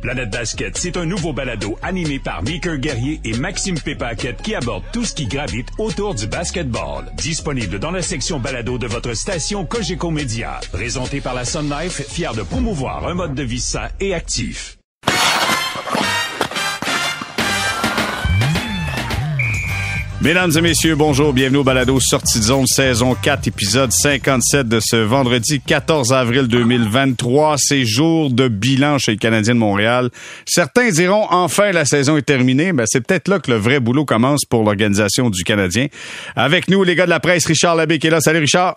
Planète Basket, c'est un nouveau balado animé par Mickey Guerrier et Maxime Pépaquette qui aborde tout ce qui gravite autour du basketball. Disponible dans la section balado de votre station Cogeco Média. Présenté par la Sun Life, fier de promouvoir un mode de vie sain et actif. Mesdames et messieurs, bonjour, bienvenue au balado Sortie de zone saison 4, épisode 57 de ce vendredi 14 avril 2023. C'est jour de bilan chez le Canadien de Montréal. Certains diront enfin la saison est terminée, mais c'est peut-être là que le vrai boulot commence pour l'organisation du Canadien. Avec nous, les gars de la presse, Richard Labbé qui est là. Salut Richard.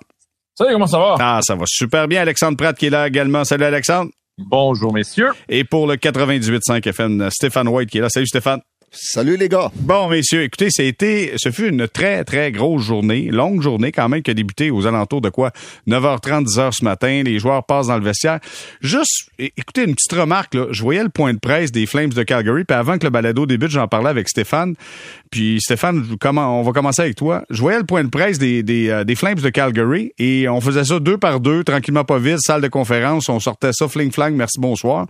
Salut, comment ça va? Ah, ça va super bien. Alexandre Pratt qui est là également. Salut Alexandre. Bonjour messieurs. Et pour le 98.5 FM, Stéphane White qui est là. Salut Stéphane. Salut les gars. Bon, messieurs, écoutez, été, ce fut une très, très grosse journée, longue journée quand même, qui a débuté aux alentours de quoi? 9h30, 10h ce matin. Les joueurs passent dans le vestiaire. Juste, écoutez, une petite remarque, là. Je voyais le point de presse des Flames de Calgary, puis avant que le balado débute, j'en parlais avec Stéphane. Puis Stéphane, on va commencer avec toi. Je voyais le point de presse des, des, euh, des Flames de Calgary et on faisait ça deux par deux, tranquillement pas vite, salle de conférence, on sortait ça fling-flang, merci, bonsoir.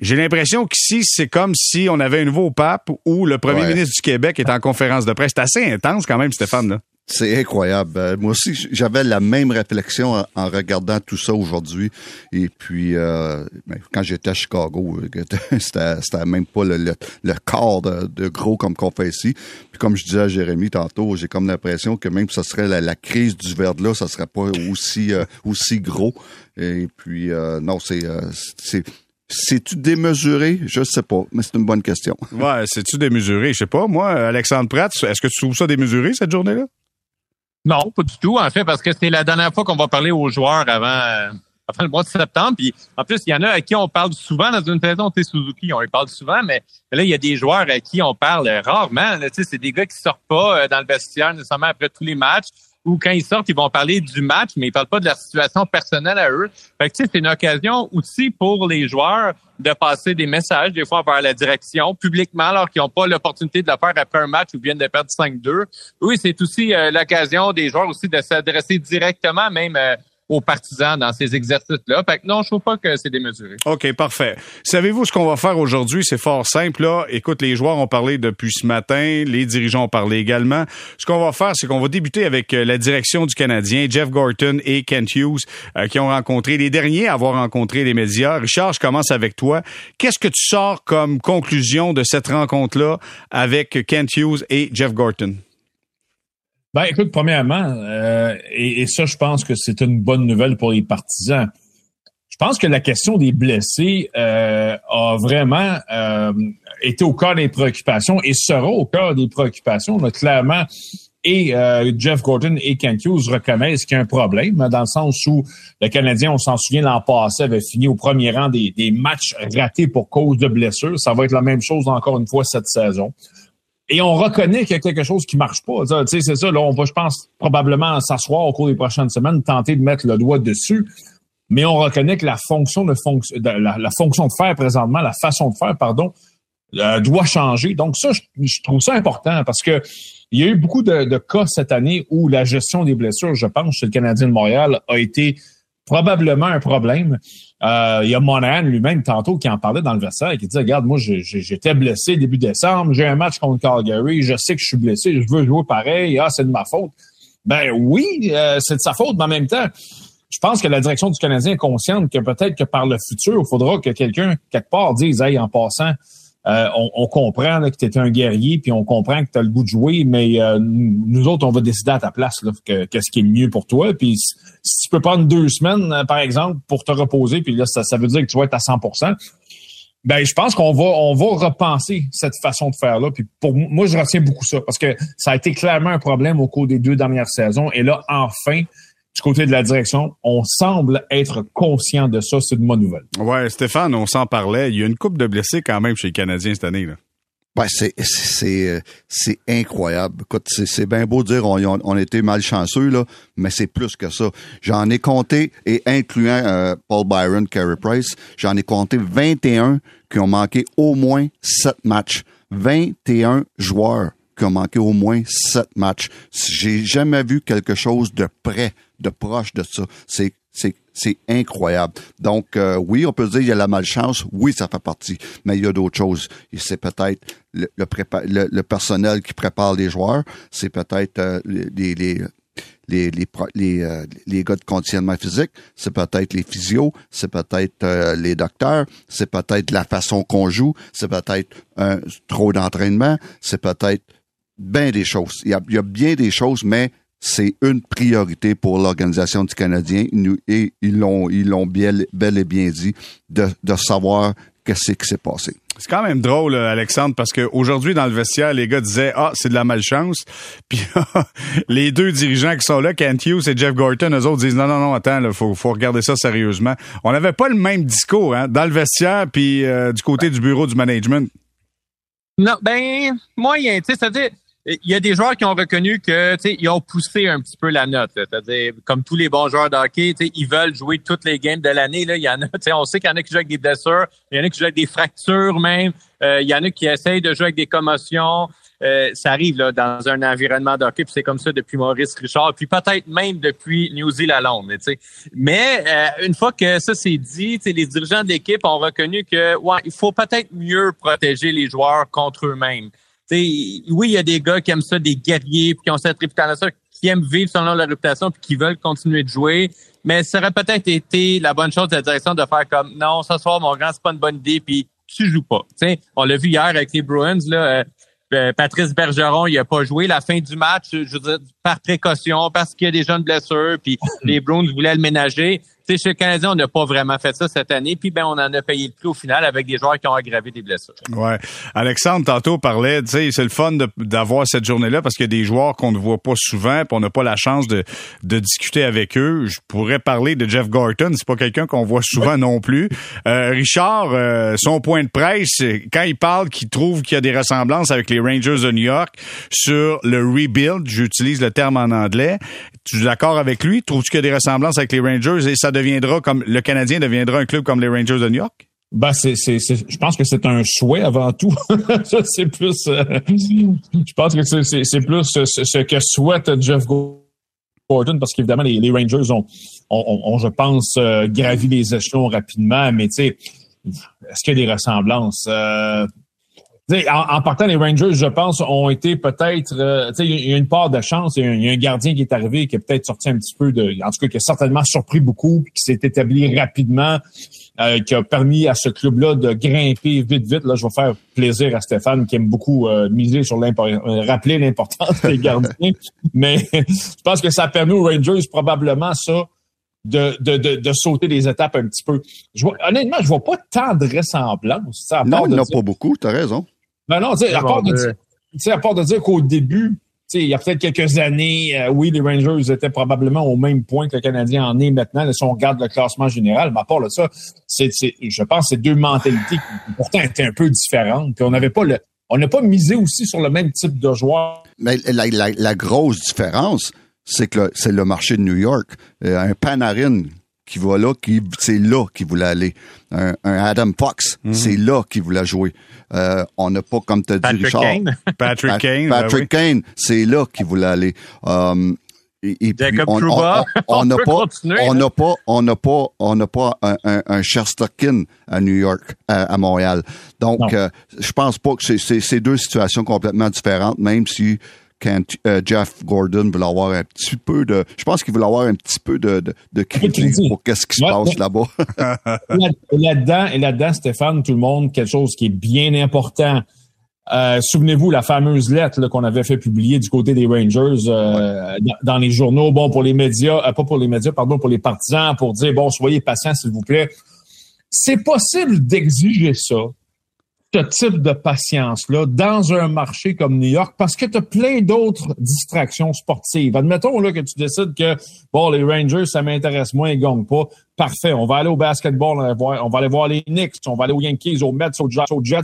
J'ai l'impression qu'ici, c'est comme si on avait un nouveau pape ou le premier ministre du Québec est en conférence de presse. C'est assez intense quand même, Stéphane. Là. C'est incroyable. Euh, moi aussi, j'avais la même réflexion en, regardant tout ça aujourd'hui. Et puis, euh, ben, quand j'étais à Chicago, euh, c'était même pas le, le, corps de, gros comme qu'on fait ici. Puis comme je disais à Jérémy tantôt, j'ai comme l'impression que même si ce serait la, crise du verre de là, ça serait pas aussi aussi gros. Et puis, non, c'est c'est c'est-tu démesuré? Je sais pas, mais c'est une bonne question. Ouais, c'est-tu démesuré? Je sais pas. Moi, Alexandre Pratt, est-ce que tu trouves ça démesuré, cette journée-là? Non, pas du tout, en fait, parce que c'est la dernière fois qu'on va parler aux joueurs avant, euh, avant le mois de septembre. Puis en plus, il y en a à qui on parle souvent dans une saison. Tu Suzuki, on les parle souvent, mais là, il y a des joueurs à qui on parle rarement. Tu sais, c'est des gars qui sortent pas euh, dans le vestiaire nécessairement après tous les matchs ou quand ils sortent, ils vont parler du match, mais ils parlent pas de la situation personnelle à eux. Fait que, c'est une occasion aussi pour les joueurs de passer des messages, des fois vers la direction, publiquement, alors qu'ils n'ont pas l'opportunité de le faire après un match ou viennent de perdre 5-2. Oui, c'est aussi euh, l'occasion des joueurs aussi de s'adresser directement, même euh, aux partisans dans ces exercices-là. Non, je trouve pas que c'est démesuré. OK, parfait. Savez-vous ce qu'on va faire aujourd'hui? C'est fort simple. Là. Écoute, les joueurs ont parlé depuis ce matin, les dirigeants ont parlé également. Ce qu'on va faire, c'est qu'on va débuter avec euh, la direction du Canadien, Jeff Gorton et Kent Hughes, euh, qui ont rencontré les derniers à avoir rencontré les médias. Richard, je commence avec toi. Qu'est-ce que tu sors comme conclusion de cette rencontre-là avec Kent Hughes et Jeff Gorton? Ben, écoute, premièrement, euh, et, ça, je pense que c'est une bonne nouvelle pour les partisans. Je pense que la question des blessés euh, a vraiment euh, été au cœur des préoccupations et sera au cœur des préoccupations. On clairement et Jeff Gordon et Kent Hughes reconnaissent qu'il y a un problème, dans le sens où le Canadien, on s'en souvient, l'an passé, avait fini au premier rang des, des matchs ratés pour cause de blessures. Ça va être la même chose encore une fois cette saison et on reconnaît qu'il y a quelque chose qui marche pas. Tu sais, c'est ça, là, on va, je pense, probablement s'asseoir au cours des prochaines semaines, tenter de mettre le doigt dessus. Mais on reconnaît que la fonction de, la, fonction de faire présentement, la façon de faire, pardon, euh, doit changer. Donc ça, je, trouve ça important parce que il y a eu beaucoup de, de, cas cette année où la gestion des blessures, je pense, chez le Canadien de Montréal a été probablement un problème. Euh, il y a Monahan lui-même tantôt qui en parlait dans le versailles, qui disait, regarde, moi, j'étais blessé début décembre, j'ai un match contre Calgary, je sais que je suis blessé, je veux jouer pareil, ah, c'est de ma faute. Ben oui, euh, c'est de sa faute, mais en même temps, je pense que la direction du Canadien est consciente que peut-être que par le futur, il faudra que quelqu'un, quelque part, dise, hey, en passant, euh, on, comprend que tu es un guerrier, puis on comprend que tu as le goût de jouer, mais euh, nous autres, on va décider à ta place qu'est-ce qui est mieux pour toi. Puis si, tu peux prendre deux semaines, euh, par exemple, pour te reposer, puis là, ça, veut dire que tu vas être à 100% ben je pense qu'on va on va repenser cette façon de faire là puis pour moi je retiens beaucoup ça parce que ça a été clairement un problème au cours des deux dernières saisons et là enfin du côté de la direction, on semble être conscient de ça. C'est une bonne nouvelle. Ouais, Stéphane, on s'en parlait. Il y a une coupe de blessés quand même chez les Canadiens cette année. Là. Ben, c'est, c'est, c'est incroyable. Écoute, c'est, bien beau de dire on, on, était malchanceux, là, mais c'est plus que ça. J'en ai compté, et incluant euh, Paul Byron, Carey Price, j'en ai compté 21 qui ont manqué au moins 7 matchs. 21 joueurs manqué au moins 7 matchs. J'ai jamais vu quelque chose de près de proche de ça. C'est c'est incroyable. Donc, euh, oui, on peut dire qu'il y a la malchance. Oui, ça fait partie. Mais il y a d'autres choses. C'est peut-être le, le, personnel qui prépare les joueurs. C'est peut-être euh, les, les, les, les, les, euh, les, gars de conditionnement physique, c'est peut-être les physios, c'est peut-être les docteurs, c'est peut-être la façon qu'on joue, c'est peut-être trop d'entraînement, c'est peut-être bien des choses. Il y, a, il y a bien des choses, mais c'est une priorité pour l'organisation du Canadien et ils l'ont ils l'ont bel, et bien dit de, de savoir qu'est-ce qui s'est passé. C'est quand même drôle, Alexandre, parce qu'aujourd'hui, dans le vestiaire, les gars disaient Ah, c'est de la malchance. Puis les deux dirigeants qui sont là, Kent Hughes et Jeff Gorton, eux autres disent Non, non, non, attends, il faut, faut regarder ça sérieusement. On n'avait pas le même discours hein, dans le vestiaire puis euh, du côté du bureau du management. Non, ben, moyen, tu sais, c'est-à-dire, il y a des joueurs qui ont reconnu que ils ont poussé un petit peu la note. C'est-à-dire, comme tous les bons joueurs de hockey, ils veulent jouer toutes les games de l'année. Il y en a, on sait qu'il y en a qui jouent avec des blessures, il y en a qui jouent avec des fractures même, euh, il y en a qui essayent de jouer avec des commotions. Euh, ça arrive là, dans un environnement de hockey, puis c'est comme ça depuis Maurice Richard, puis peut-être même depuis New Zealand. Mais, mais euh, une fois que ça c'est dit, les dirigeants de l'équipe ont reconnu que ouais, il faut peut-être mieux protéger les joueurs contre eux-mêmes oui, il y a des gars qui aiment ça, des guerriers, puis qui ont cette réputation, qui aiment vivre selon leur réputation, puis qui veulent continuer de jouer. Mais ça aurait peut-être été la bonne chose de la direction de faire comme non, ce soir, mon grand, c'est pas une bonne idée, puis tu joues pas. on l'a vu hier avec les Bruins, là. Euh, euh, Patrice Bergeron, il a pas joué la fin du match, je veux dire, par précaution, parce qu'il y a des jeunes blessures, puis les Bruins voulaient le ménager chez le Canadien, on n'a pas vraiment fait ça cette année. Puis ben, on en a payé le prix au final avec des joueurs qui ont aggravé des blessures. Ouais. Alexandre, tantôt parlait, tu sais, c'est le fun d'avoir cette journée-là parce qu'il y a des joueurs qu'on ne voit pas souvent, puis on n'a pas la chance de, de discuter avec eux. Je pourrais parler de Jeff Gorton, c'est pas quelqu'un qu'on voit souvent non plus. Euh, Richard, euh, son point de presse, quand il parle qu'il trouve qu'il y a des ressemblances avec les Rangers de New York sur le rebuild, j'utilise le terme en anglais. Tu es d'accord avec lui? Trouves-tu qu'il y a des ressemblances avec les Rangers et ça deviendra comme le Canadien deviendra un club comme les Rangers de New York? Ben, c'est, c'est, je pense que c'est un souhait avant tout. c'est plus, euh, je pense que c'est, c'est, plus ce, que souhaite Jeff Gordon parce qu'évidemment, les, les, Rangers ont, ont, ont, je pense, euh, gravi les échelons rapidement, mais tu sais, est-ce qu'il y a des ressemblances? Euh, en, partant, les Rangers, je pense, ont été peut-être, euh, il y a une part de chance. Il y, a un gardien qui est arrivé qui est peut-être sorti un petit peu de, en tout cas, qui a certainement surpris beaucoup, qui s'est établi rapidement, euh, qui a permis à ce club-là de grimper vite, vite. Là, je vais faire plaisir à Stéphane qui aime beaucoup euh, miser sur l'importance, rappeler l'importance des gardiens. Mais je pense que ça a permis aux Rangers probablement ça. De, de, de, sauter des étapes un petit peu. Je vois, honnêtement, je vois pas tant de ressemblance. non, il n'y en a pas beaucoup, tu as raison. Ben non, tu sais, à, part de, à part de dire qu'au début, il y a peut-être quelques années, euh, oui, les Rangers étaient probablement au même point que le Canadien en est maintenant, si on regarde le classement général. Mais à part de ça, c'est, je pense que c'est deux mentalités qui pourtant étaient un peu différentes. Puis on n'avait pas le. On n'a pas misé aussi sur le même type de joueur. Mais la, la, la grosse différence, c'est que c'est le marché de New York. Euh, un Panarin qui va là, qui c'est là qu'il voulait aller. Un, Adam Fox, mhm. c'est là qu'il voulait jouer. Euh, on n'a pas, comme tu as dit, Richard. Kane. Patrick Kane. Patrick ben Kane, c'est là qu'il voulait aller. Um, et, puis on n'a pas, on n'a pas, on n'a pas, on n'a pas un, un, un Shesterkin à New York, à, Montréal. Donc, euh, je pense pas que c'est deux situations complètement différentes, même si quand euh, Jeff Gordon veut avoir un petit peu de, je pense qu'il veut avoir un petit peu de, de, de crédit pour qu'est-ce qui se passe là-bas. là-dedans, et là-dedans, Stéphane, tout le monde, quelque chose qui est bien important. Euh, souvenez-vous la fameuse lettre qu'on avait fait publier du côté des Rangers euh, dans, les journaux, bon pour les médias, pas pour les médias, pardon, pour les partisans, pour dire bon soyez patients s'il vous plaît. C'est possible d'exiger ça ce type de patience-là dans un marché comme New York parce que tu as plein d'autres distractions sportives. Admettons là, que tu décides que bon, les Rangers, ça m'intéresse moins, ils gagnent pas. Parfait. On va aller au basketball, on va, on va aller voir les Knicks, on va aller aux Yankees, aux Mets, aux Jets. Aux Jets.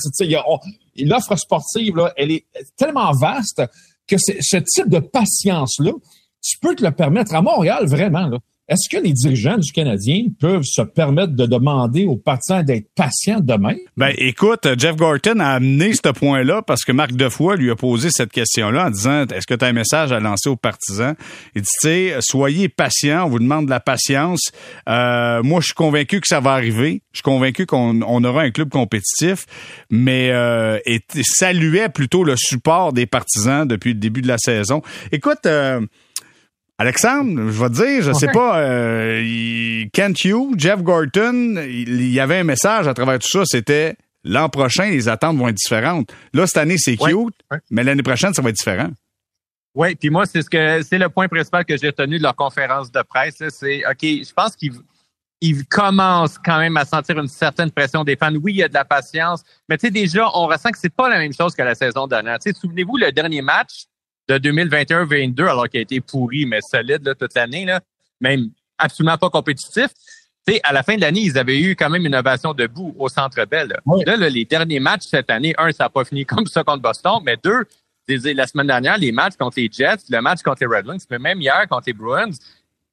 L'offre sportive, là, elle est tellement vaste que ce type de patience-là, tu peux te le permettre à Montréal, vraiment. Là est-ce que les dirigeants du Canadien peuvent se permettre de demander aux partisans d'être patients demain? Ben, écoute, Jeff Gorton a amené ce point-là parce que Marc Defoy lui a posé cette question-là en disant, est-ce que tu as un message à lancer aux partisans? Il dit, tu sais, soyez patients, on vous demande de la patience. Euh, moi, je suis convaincu que ça va arriver. Je suis convaincu qu'on aura un club compétitif, mais euh, saluait plutôt le support des partisans depuis le début de la saison. Écoute, euh, Alexandre, je vais te dire, je sais pas, euh, Kent Hugh, Jeff Gorton, il, y avait un message à travers tout ça, c'était l'an prochain, les attentes vont être différentes. Là, cette année, c'est cute, mais l'année prochaine, ça va être différent. Oui, puis moi, c'est ce que c'est le point principal que j'ai retenu de leur conférence de presse. C'est OK, je pense qu'ils commencent quand même à sentir une certaine pression des fans. Oui, il y a de la patience, mais tu sais, déjà, on ressent que c'est pas la même chose que la saison dernière. Souvenez-vous, le dernier match, de 2021-22, alors qu'il a été pourri, mais solide là, toute l'année, là, même absolument pas compétitif. sais, à la fin de l'année, ils avaient eu quand même une ovation debout au Centre Bell. Là, là, les derniers matchs cette année, un, ça n'a pas fini comme ça contre Boston, mais deux, la semaine dernière, les matchs contre les Jets, le match contre les Red Wings, mais même hier contre les Bruins,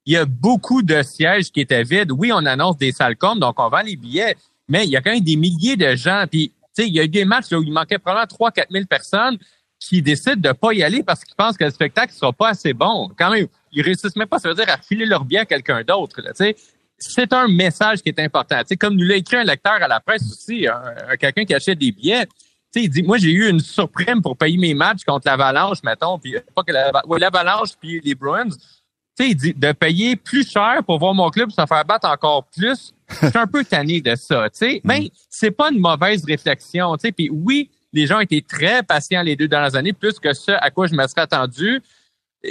il y a beaucoup de sièges qui étaient vides. Oui, on annonce des salles comme, donc on vend les billets, mais il y a quand même des milliers de gens. Puis, tu sais, il y a eu des matchs où il manquait probablement 3 4 000 personnes qui décident de pas y aller parce qu'ils pensent que le spectacle sera pas assez bon. Quand même, ils réussissent même pas, ça veut dire à filer leur bien à quelqu'un d'autre. C'est un message qui est important. sais, comme nous l'a écrit un lecteur à la presse aussi, quelqu'un qui achète des billets. il dit, moi, j'ai eu une surprime pour payer mes matchs contre l'Avalanche, mettons, puis pas que l'Avalanche puis les Bruins. Tu sais, il dit de payer plus cher pour voir mon club se faire battre encore plus. Je suis un peu tanné de ça, tu sais. Mais mm. c'est pas une mauvaise réflexion, tu sais. Puis oui, les gens ont été très patients les deux dernières années, plus que ce à quoi je me serais attendu.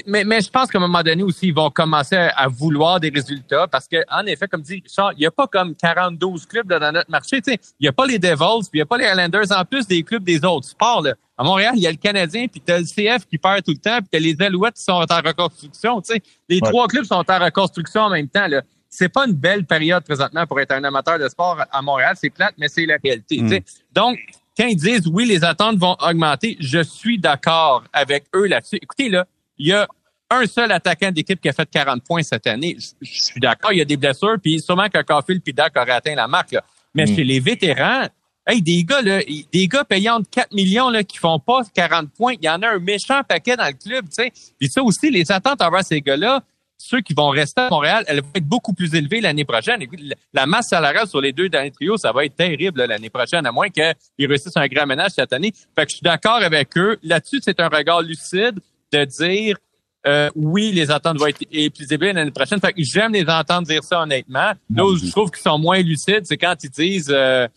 Mais, mais je pense qu'à un moment donné aussi, ils vont commencer à vouloir des résultats parce que, en effet, comme dit Richard, il n'y a pas comme 42 clubs dans notre marché. Il n'y a pas les Devils, puis il n'y a pas les Islanders, en plus des clubs des autres sports. Là. À Montréal, il y a le Canadien, puis tu as le CF qui perd tout le temps, puis tu as les Alouettes qui sont en reconstruction. sais, Les trois clubs sont en reconstruction en même temps. Là. C'est pas une belle période présentement pour être un amateur de sport à Montréal. C'est plate, mais c'est la réalité. Mm. Donc, quand ils disent oui, les attentes vont augmenter, je suis d'accord avec eux là-dessus. Écoutez, là, il y a un seul attaquant d'équipe qui a fait 40 points cette année. Je, suis d'accord, il y a des blessures, puis sûrement que Caulfield puis Dak auraient atteint la marque. Là. Mais mm. chez les vétérans, hey, des gars, là, des gars payant de 4 millions là, qui font pas 40 points, il y en a un méchant paquet dans le club, tu sais. Puis ça aussi, les attentes envers ces gars-là, ceux qui vont rester à Montréal, elles vont être beaucoup plus élevées l'année prochaine. Et la masse salariale sur les deux derniers trios, ça va être terrible l'année prochaine, à moins qu'ils réussissent un grand ménage cette année. Fait que je suis d'accord avec eux. Là-dessus, c'est un regard lucide de dire euh, oui, les attentes vont être plus élevées l'année prochaine. Fait que j'aime les entendre dire ça honnêtement. Là où je trouve qu'ils sont moins lucides, c'est quand ils disent euh,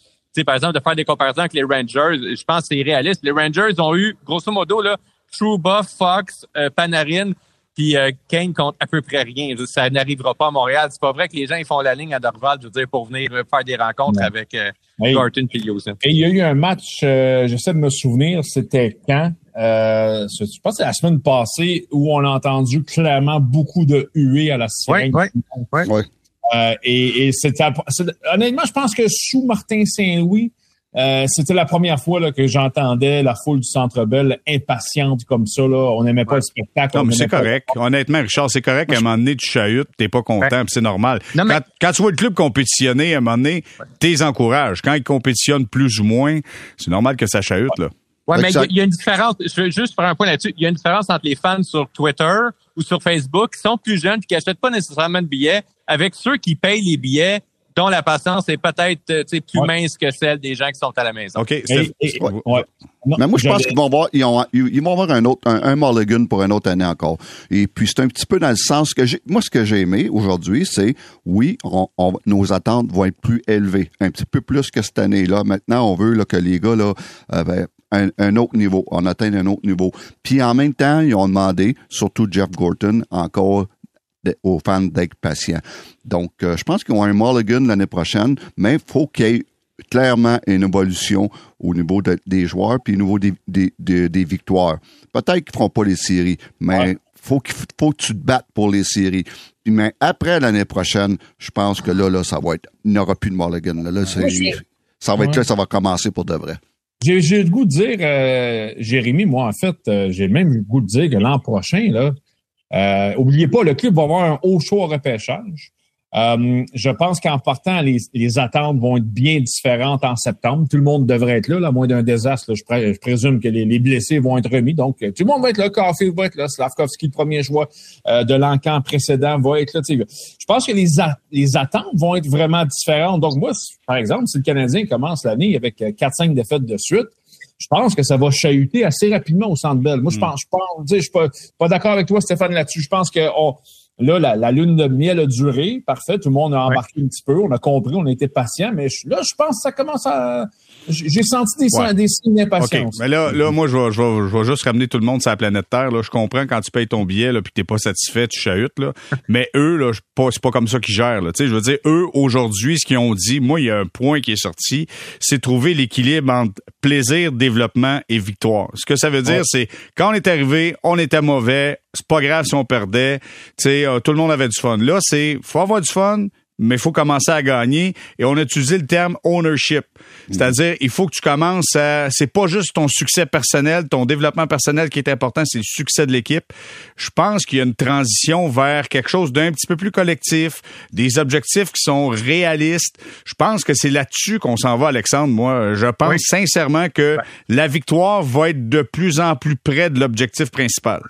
par exemple, de faire des comparaisons avec les Rangers. Je pense que c'est réaliste. Les Rangers ont eu, grosso modo, là, Trouba, Fox, euh, Panarin, puis euh, Kane compte à peu près rien. Ça n'arrivera pas à Montréal. C'est pas vrai que les gens ils font la ligne à Dorval, je veux dire, pour venir faire des rencontres avec euh, hey. Et il y a eu un match, euh, j'essaie de me souvenir, c'était quand? Euh, je pense que c'est la semaine passée où on a entendu clairement beaucoup de huées à la sirène. Oui, oui, oui. Euh, et, et c'était, honnêtement, je pense que sous Martin Saint-Louis, euh, c'était la première fois là, que j'entendais la foule du Centre Bell impatiente comme ça. Là. On n'aimait pas le spectacle. c'est correct. Honnêtement, Richard, c'est correct. À un moment donné, tu chahutes, t'es pas content, c'est normal. quand, tu vois le club compétitionner, à un moment donné, t'es encourages. Quand ils compétitionnent plus ou moins, c'est normal que ça chahute. Là. Ouais, mais il y, a une différence. Je veux juste faire un point là-dessus. Il y a une différence entre les fans sur Twitter ou sur Facebook qui sont plus jeunes, qui achètent pas nécessairement de billets, avec ceux qui payent les billets dont la patience est peut-être euh, plus mince que celle des gens qui sont à la maison. OK. Mais moi, je pense qu'ils vont voir, ils, vont avoir un autre, un, Mulligan pour une autre année encore. Et puis, c'est un petit peu dans le sens que j'ai, moi, ce que j'ai aimé aujourd'hui, c'est, oui, nos attentes vont être plus élevées, un petit peu plus que cette année-là. Maintenant, on veut là, que les gars, là, euh, ben, un, un, autre niveau, on atteint un autre niveau. Puis en même temps, ils ont demandé, surtout Jeff Gorton, encore aux fans d'être patients. Donc, euh, je pense qu'ils ont un mulligan l'année prochaine, mais il faut qu'il y ait clairement une évolution au niveau des joueurs puis au niveau des, des, victoires. Peut-être qu'ils feront pas les séries, mais faut qu'il faut que tu te battes pour les séries. Mais après l'année prochaine, je pense que là, là, ça va être, il n'y aura plus de mulligan. Là, ça va être là, ça va commencer pour de vrai. J'ai le goût de dire, euh, Jérémy, moi, en fait, euh, j'ai même le goût de dire que l'an prochain, là, Euh, oubliez pas, le club va avoir un haut choix repêchage. Euh, je pense qu'en partant, les, les, attentes vont être bien différentes en septembre. Tout le monde devrait être là, là à moins d'un désastre. je, présume que les, blessés vont être remis. Donc, tout le monde va être là. Caulfield va être là. Slavkovski, le premier choix euh, de l'encan précédent, va être là. Je pense que les, les attentes vont être vraiment différentes. Donc, moi, par exemple, si le Canadien commence l'année avec 4-5 défaites de suite, je pense que ça va chahuter assez rapidement au Centre Bell. Moi, je hmm. pense, je pense, je suis pas, pas d'accord avec toi, Stéphane, là-dessus. Je pense que Là, la, lune de miel a duré. Parfait. Tout le monde a embarqué un petit peu. On a compris, on a été patient. Mais là, je pense que ça commence à. J'ai senti des, signes d'impatience. Mais là, là, moi, je vais, je, vais, juste ramener tout le monde sur la planète Terre. Là. Je comprends quand tu payes ton billet là, puis t'es pas satisfait, tu chahutes. Là. mais eux, là, c'est pas comme ça qu'ils gèrent. Là. Je veux dire, eux, aujourd'hui, ce qu'ils ont dit, moi, il y a un point qui est sorti, c'est trouver l'équilibre entre plaisir, développement et victoire. Ce que ça veut dire, c'est quand on est arrivé, on était mauvais, c'est pas grave si on perdait. Tu sais, euh, tout le monde avait du fun. Là, c'est faut avoir du fun, mais il faut commencer à gagner. Et on a utilisé le terme ownership. C'est-à-dire, il faut que tu commences à... C'est pas juste ton succès personnel, ton développement personnel qui est important, c'est le succès de l'équipe. Je pense qu'il y a une transition vers quelque chose d'un petit peu plus collectif, des objectifs qui sont réalistes. Je pense que c'est là-dessus qu'on s'en va, Alexandre. Moi, je pense sincèrement que la victoire va être de plus en plus près de l'objectif principal.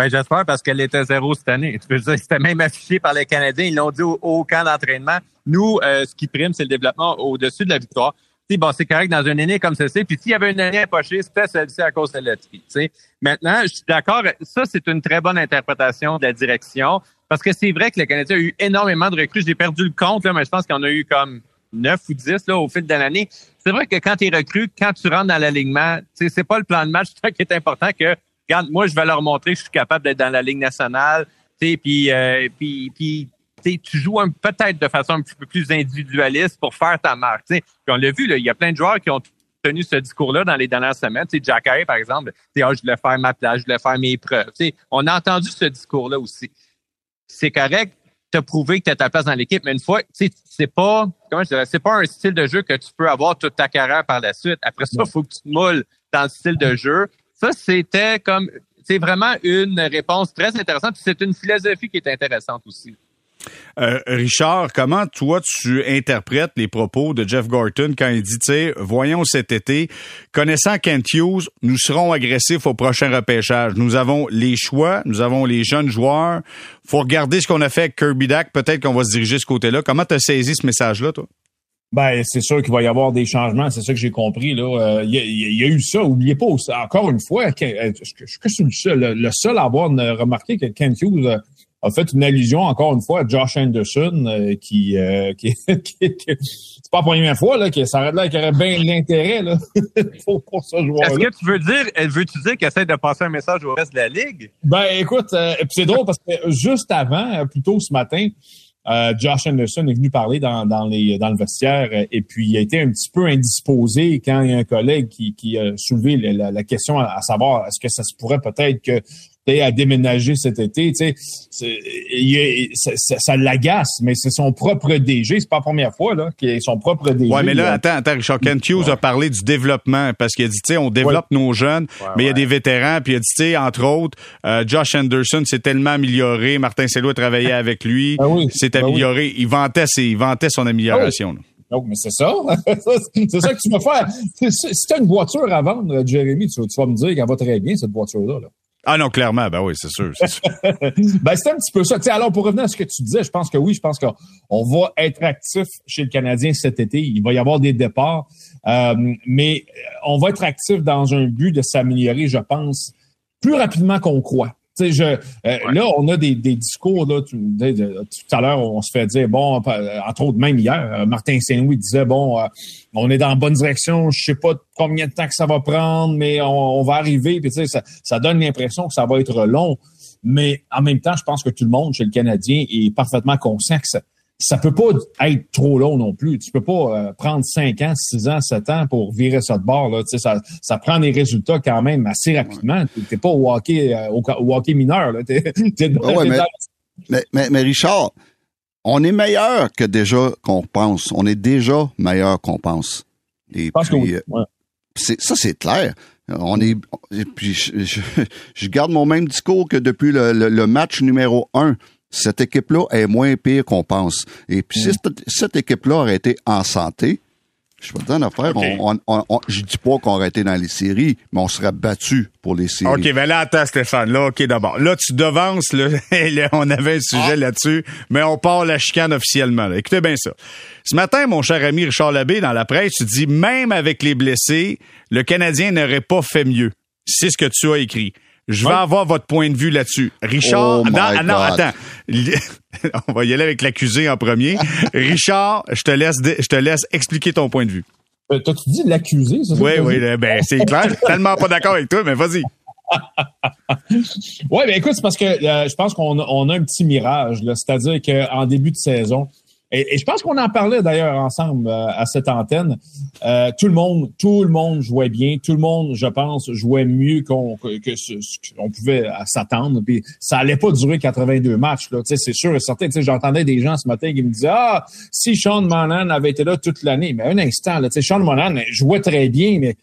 Ben, j'espère parce qu'elle était zéro cette année. Tu veux dire, c'était même affiché par les Canadiens. Ils l'ont dit au, camp d'entraînement. Nous, euh, ce qui prime, c'est le développement au-dessus de la victoire. bon, c'est correct dans une année comme celle-ci. Puis s'il y avait une année pocher, c'était celle-ci à cause de la sais. Maintenant, je suis d'accord. Ça, c'est une très bonne interprétation de la direction. Parce que c'est vrai que les Canadiens ont eu énormément de recrues. J'ai perdu le compte, là, mais je pense qu'on a eu comme 9 ou 10 là, au fil de l'année. C'est vrai que quand tu es recru, quand tu rentres dans l'alignement, c'est pas le plan de match qui est important que regarde, moi, je vais leur montrer que je suis capable d'être dans la Ligue nationale, puis, euh, puis, puis tu joues peut-être de façon un petit peu plus individualiste pour faire ta marque. Puis on l'a vu, il y a plein de joueurs qui ont tenu ce discours-là dans les dernières semaines. sais, Jack Harry, par exemple, ah, je voulais faire ma place, je voulais faire mes preuves. sais, on a entendu ce discours-là aussi. C'est correct, tu as prouvé que tu as ta place dans l'équipe, mais une fois, c'est pas comment je dirais, c'est pas un style de jeu que tu peux avoir toute ta carrière par la suite. Après ça, il faut que tu te moules dans le style de jeu. Ça, c'était comme, c'est vraiment une réponse très intéressante. C'est une philosophie qui est intéressante aussi. Euh, Richard, comment toi tu interprètes les propos de Jeff Gorton quand il dit, tu sais, voyons cet été, connaissant Kent Hughes, nous serons agressifs au prochain repêchage. Nous avons les choix, nous avons les jeunes joueurs. Faut regarder ce qu'on a fait avec Kirby Dack. Peut-être qu'on va se diriger ce côté-là. Comment tu as saisi ce message-là, toi? Ben, c'est sûr qu'il va y avoir des changements, c'est ça que j'ai compris. Là, il, y a, eu ça. Oubliez pas, encore une fois, euh, je, suis le seul, le seul à avoir remarqué que Kent Hughes a fait une allusion, encore une fois, à Josh Anderson, euh, qui, euh, qui, c'est pas la première fois là, que ça là, qu'il aurait bien l'intérêt là, pour, pour ce joueur Est-ce que tu veux dire, veux-tu dire qu'il essaie de passer un message au reste de la ligue? Ben, écoute, c'est drôle parce que juste avant, plus tôt ce matin, euh, Josh Anderson est venu parler dans, dans, les, dans le vestiaire euh, et puis il a été un petit peu indisposé quand il y a un collègue qui, qui a soulevé la, la question à, savoir est-ce que ça se pourrait peut-être que à déménager cet été, tu sais, ça, ça, l'agace, mais c'est son propre DG, c'est pas la première fois là qu'il est son propre DG. Ouais, mais là, attends, attends, Richard Kent Hughes a parlé du développement parce qu'il a dit, tu sais, on développe nos jeunes, mais il y a des vétérans, puis il a dit, tu sais, entre autres, euh, Josh Anderson s'est tellement amélioré, Martin Sello a travaillé avec lui, ah s'est ben amélioré, il vantait, il vantait son amélioration. Ah donc, mais c'est ça. c'est ça que tu vas faire. Si tu as une voiture à vendre, Jérémy, tu, vas me dire qu'elle va très bien, cette voiture-là. Là. Ah non, clairement, ben oui, c'est sûr. ben, c'est un petit peu ça. alors, pour revenir à ce que tu disais, je pense que oui, je pense qu'on va être actif chez le Canadien cet été. Il va y avoir des départs. Euh, mais on va être actif dans un but de s'améliorer, je pense, plus rapidement qu'on croit. Je, euh, Là, on a des, des discours, là, tout, à l'heure, on se fait dire, bon, entre autres, même hier, euh, Martin Saint-Louis disait, bon, euh, on est dans la bonne direction, je sais pas combien de temps que ça va prendre, mais on, va arriver, puis ça, ça donne l'impression que ça va être long. Mais en même temps, je pense que tout le monde chez le Canadien est parfaitement conscient que ça, ça peut pas être trop long non plus. Tu peux pas euh, prendre 5 ans, 6 ans, 7 ans pour virer ça de bord. Là. Tu sais, ça, ça prend des résultats quand même assez rapidement. Tu n'es pas au hockey, euh, au, hockey mineur. Là. mais, mais, mais, Richard, on est meilleur que déjà qu'on pense. On est déjà meilleur qu'on pense. Et puis, euh, ça, c'est clair. On est, et puis je, je- je garde mon même discours que depuis le, le- le match numéro un. Cette équipe-là est moins pire qu'on pense. Et puis, si cette, cette équipe-là aurait été en santé, je peux te dire une affaire, OK. on, on, on- je dis pas qu'on aurait été dans les séries, mais on serait battu pour les séries. OK, ben là, attends, Stéphane. Là, OK, d'abord. Là, tu devances, là, on avait un sujet là-dessus, mais on part la chicane officiellement. là. Écoutez bien ça. Ce matin, mon cher ami Richard Labbé, dans la presse, tu dis, même avec les blessés, le Canadien n'aurait pas fait mieux. C'est ce que tu as écrit. Je vais avoir votre point de vue là-dessus. Richard, Oh non, non, attends. on va y aller avec l'accusé en premier. Richard, je te laisse, je te laisse expliquer ton point de vue. Euh, T'as-tu dit l'accusé? c'est ça Oui, oui, ben, c'est clair. Je suis tellement pas d'accord avec toi, mais vas-y. Oui, ben écoute, c'est parce que euh, je pense qu'on a, on a un petit mirage, c'est-à-dire qu'en début de saison, et, et je pense qu'on en parlait d'ailleurs ensemble euh, à cette antenne, euh, tout le monde, tout le monde jouait bien, tout le monde, je pense, jouait mieux qu'on que, que ce, qu'on pouvait s'attendre. Puis ça allait pas durer 82 matchs, là. C'est sûr et certain. J'entendais des gens ce matin qui me disaient Ah, si Sean Monahan avait été là toute l'année, mais un instant, là, Sean Monahan jouait très bien, mais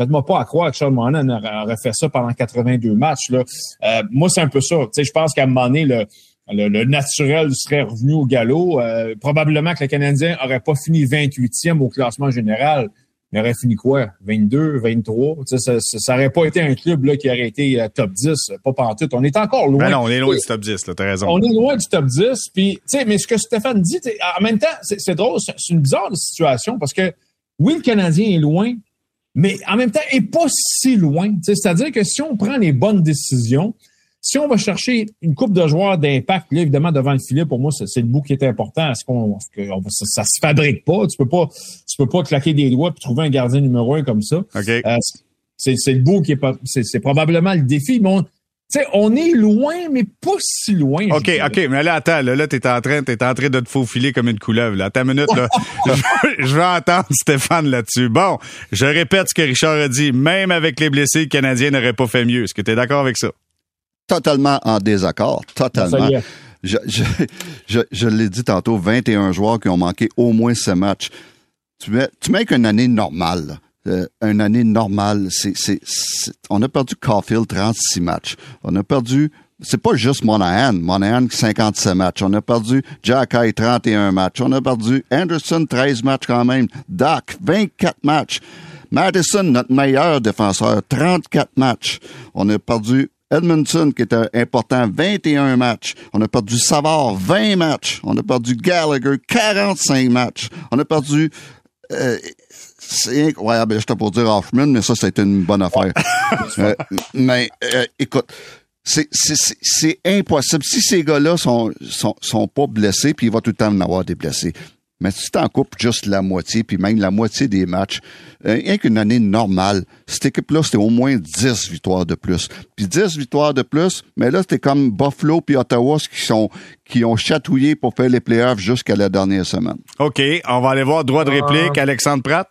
Faites-moi pas à croire que Sean Monahan aurait fait ça pendant 82 matchs. Là. Euh, moi, c'est un peu ça. Je pense qu'à un moment donné, le, le, le naturel serait revenu au galop. Euh, probablement que le Canadien aurait pas fini 28e au classement général. Il aurait fini quoi? 22, 23? Tu sais, ça, ça, ça aurait pas été un club là, qui aurait été euh, top 10, pas pantoute. On est encore loin. Ben non, on est loin du top 10, là, t'as raison. On est loin du top 10. Puis, tu sais, mais ce que Stéphane dit, tu en même temps, c'est drôle, c'est une bizarre situation parce que oui, le Canadien est loin, mais en même temps, il n'est pas si loin. Tu C'est-à-dire que si on prend les bonnes décisions, si on va chercher une coupe de joueurs d'impact, là, évidemment, devant le filet, pour moi, c'est le bout qui est important. Est-ce qu'on, ça, ça se fabrique pas? Tu peux pas, tu peux pas claquer des doigts puis trouver un gardien numéro un comme ça. Euh, c'est le beau qui est pas, c'est probablement le défi, mais on, tu sais, on est loin, mais pas si loin. OK. OK, mais là, attends, là, là t'es en train, t'es en train de te faufiler comme une couleuvre, là. Attends une minute, là. je, veux entendre Stéphane là-dessus. Bon, je répète ce que Richard a dit. Même avec les blessés, le Canadien n'aurait pas fait mieux. Est-ce que t'es d'accord avec ça? Totalement en désaccord. Totalement. Je, je, je, je l'ai dit tantôt, 21 joueurs qui ont manqué au moins ce match. Tu mets, tu mets qu'une année normale. Euh, une année normale, c'est, c'est, c'est- on a perdu Caulfield 36 matchs. On a perdu, c'est pas juste Monahan. Monahan 57 matchs. On a perdu Jack High 31 matchs. On a perdu Anderson 13 matchs quand même. Doc 24 matchs. Madison, notre meilleur défenseur, 34 matchs. On a perdu Edmondson, qui était important, 21 matchs. On a perdu Savard, 20 matchs. On a perdu Gallagher, 45 matchs. On a perdu... euh, c'est incroyable. J'étais pour dire Hoffman, mais ça, c'était une bonne affaire. Euh, mais euh, écoute, c'est, impossible. Si ces gars-là sont, sont, sont pas blessés, puis il va tout le temps en avoir des blessés. Mais si t'en coupes juste la moitié, puis même la moitié des matchs, euh, rien qu'une année normale, cette équipe-là, c'était au moins 10 victoires de plus. Puis 10 victoires de plus, mais là, c'était comme Buffalo puis Ottawa qui sont qui ont chatouillé pour faire les playoffs jusqu'à la dernière semaine. OK, on va aller voir droit de réplique. Alexandre Pratt.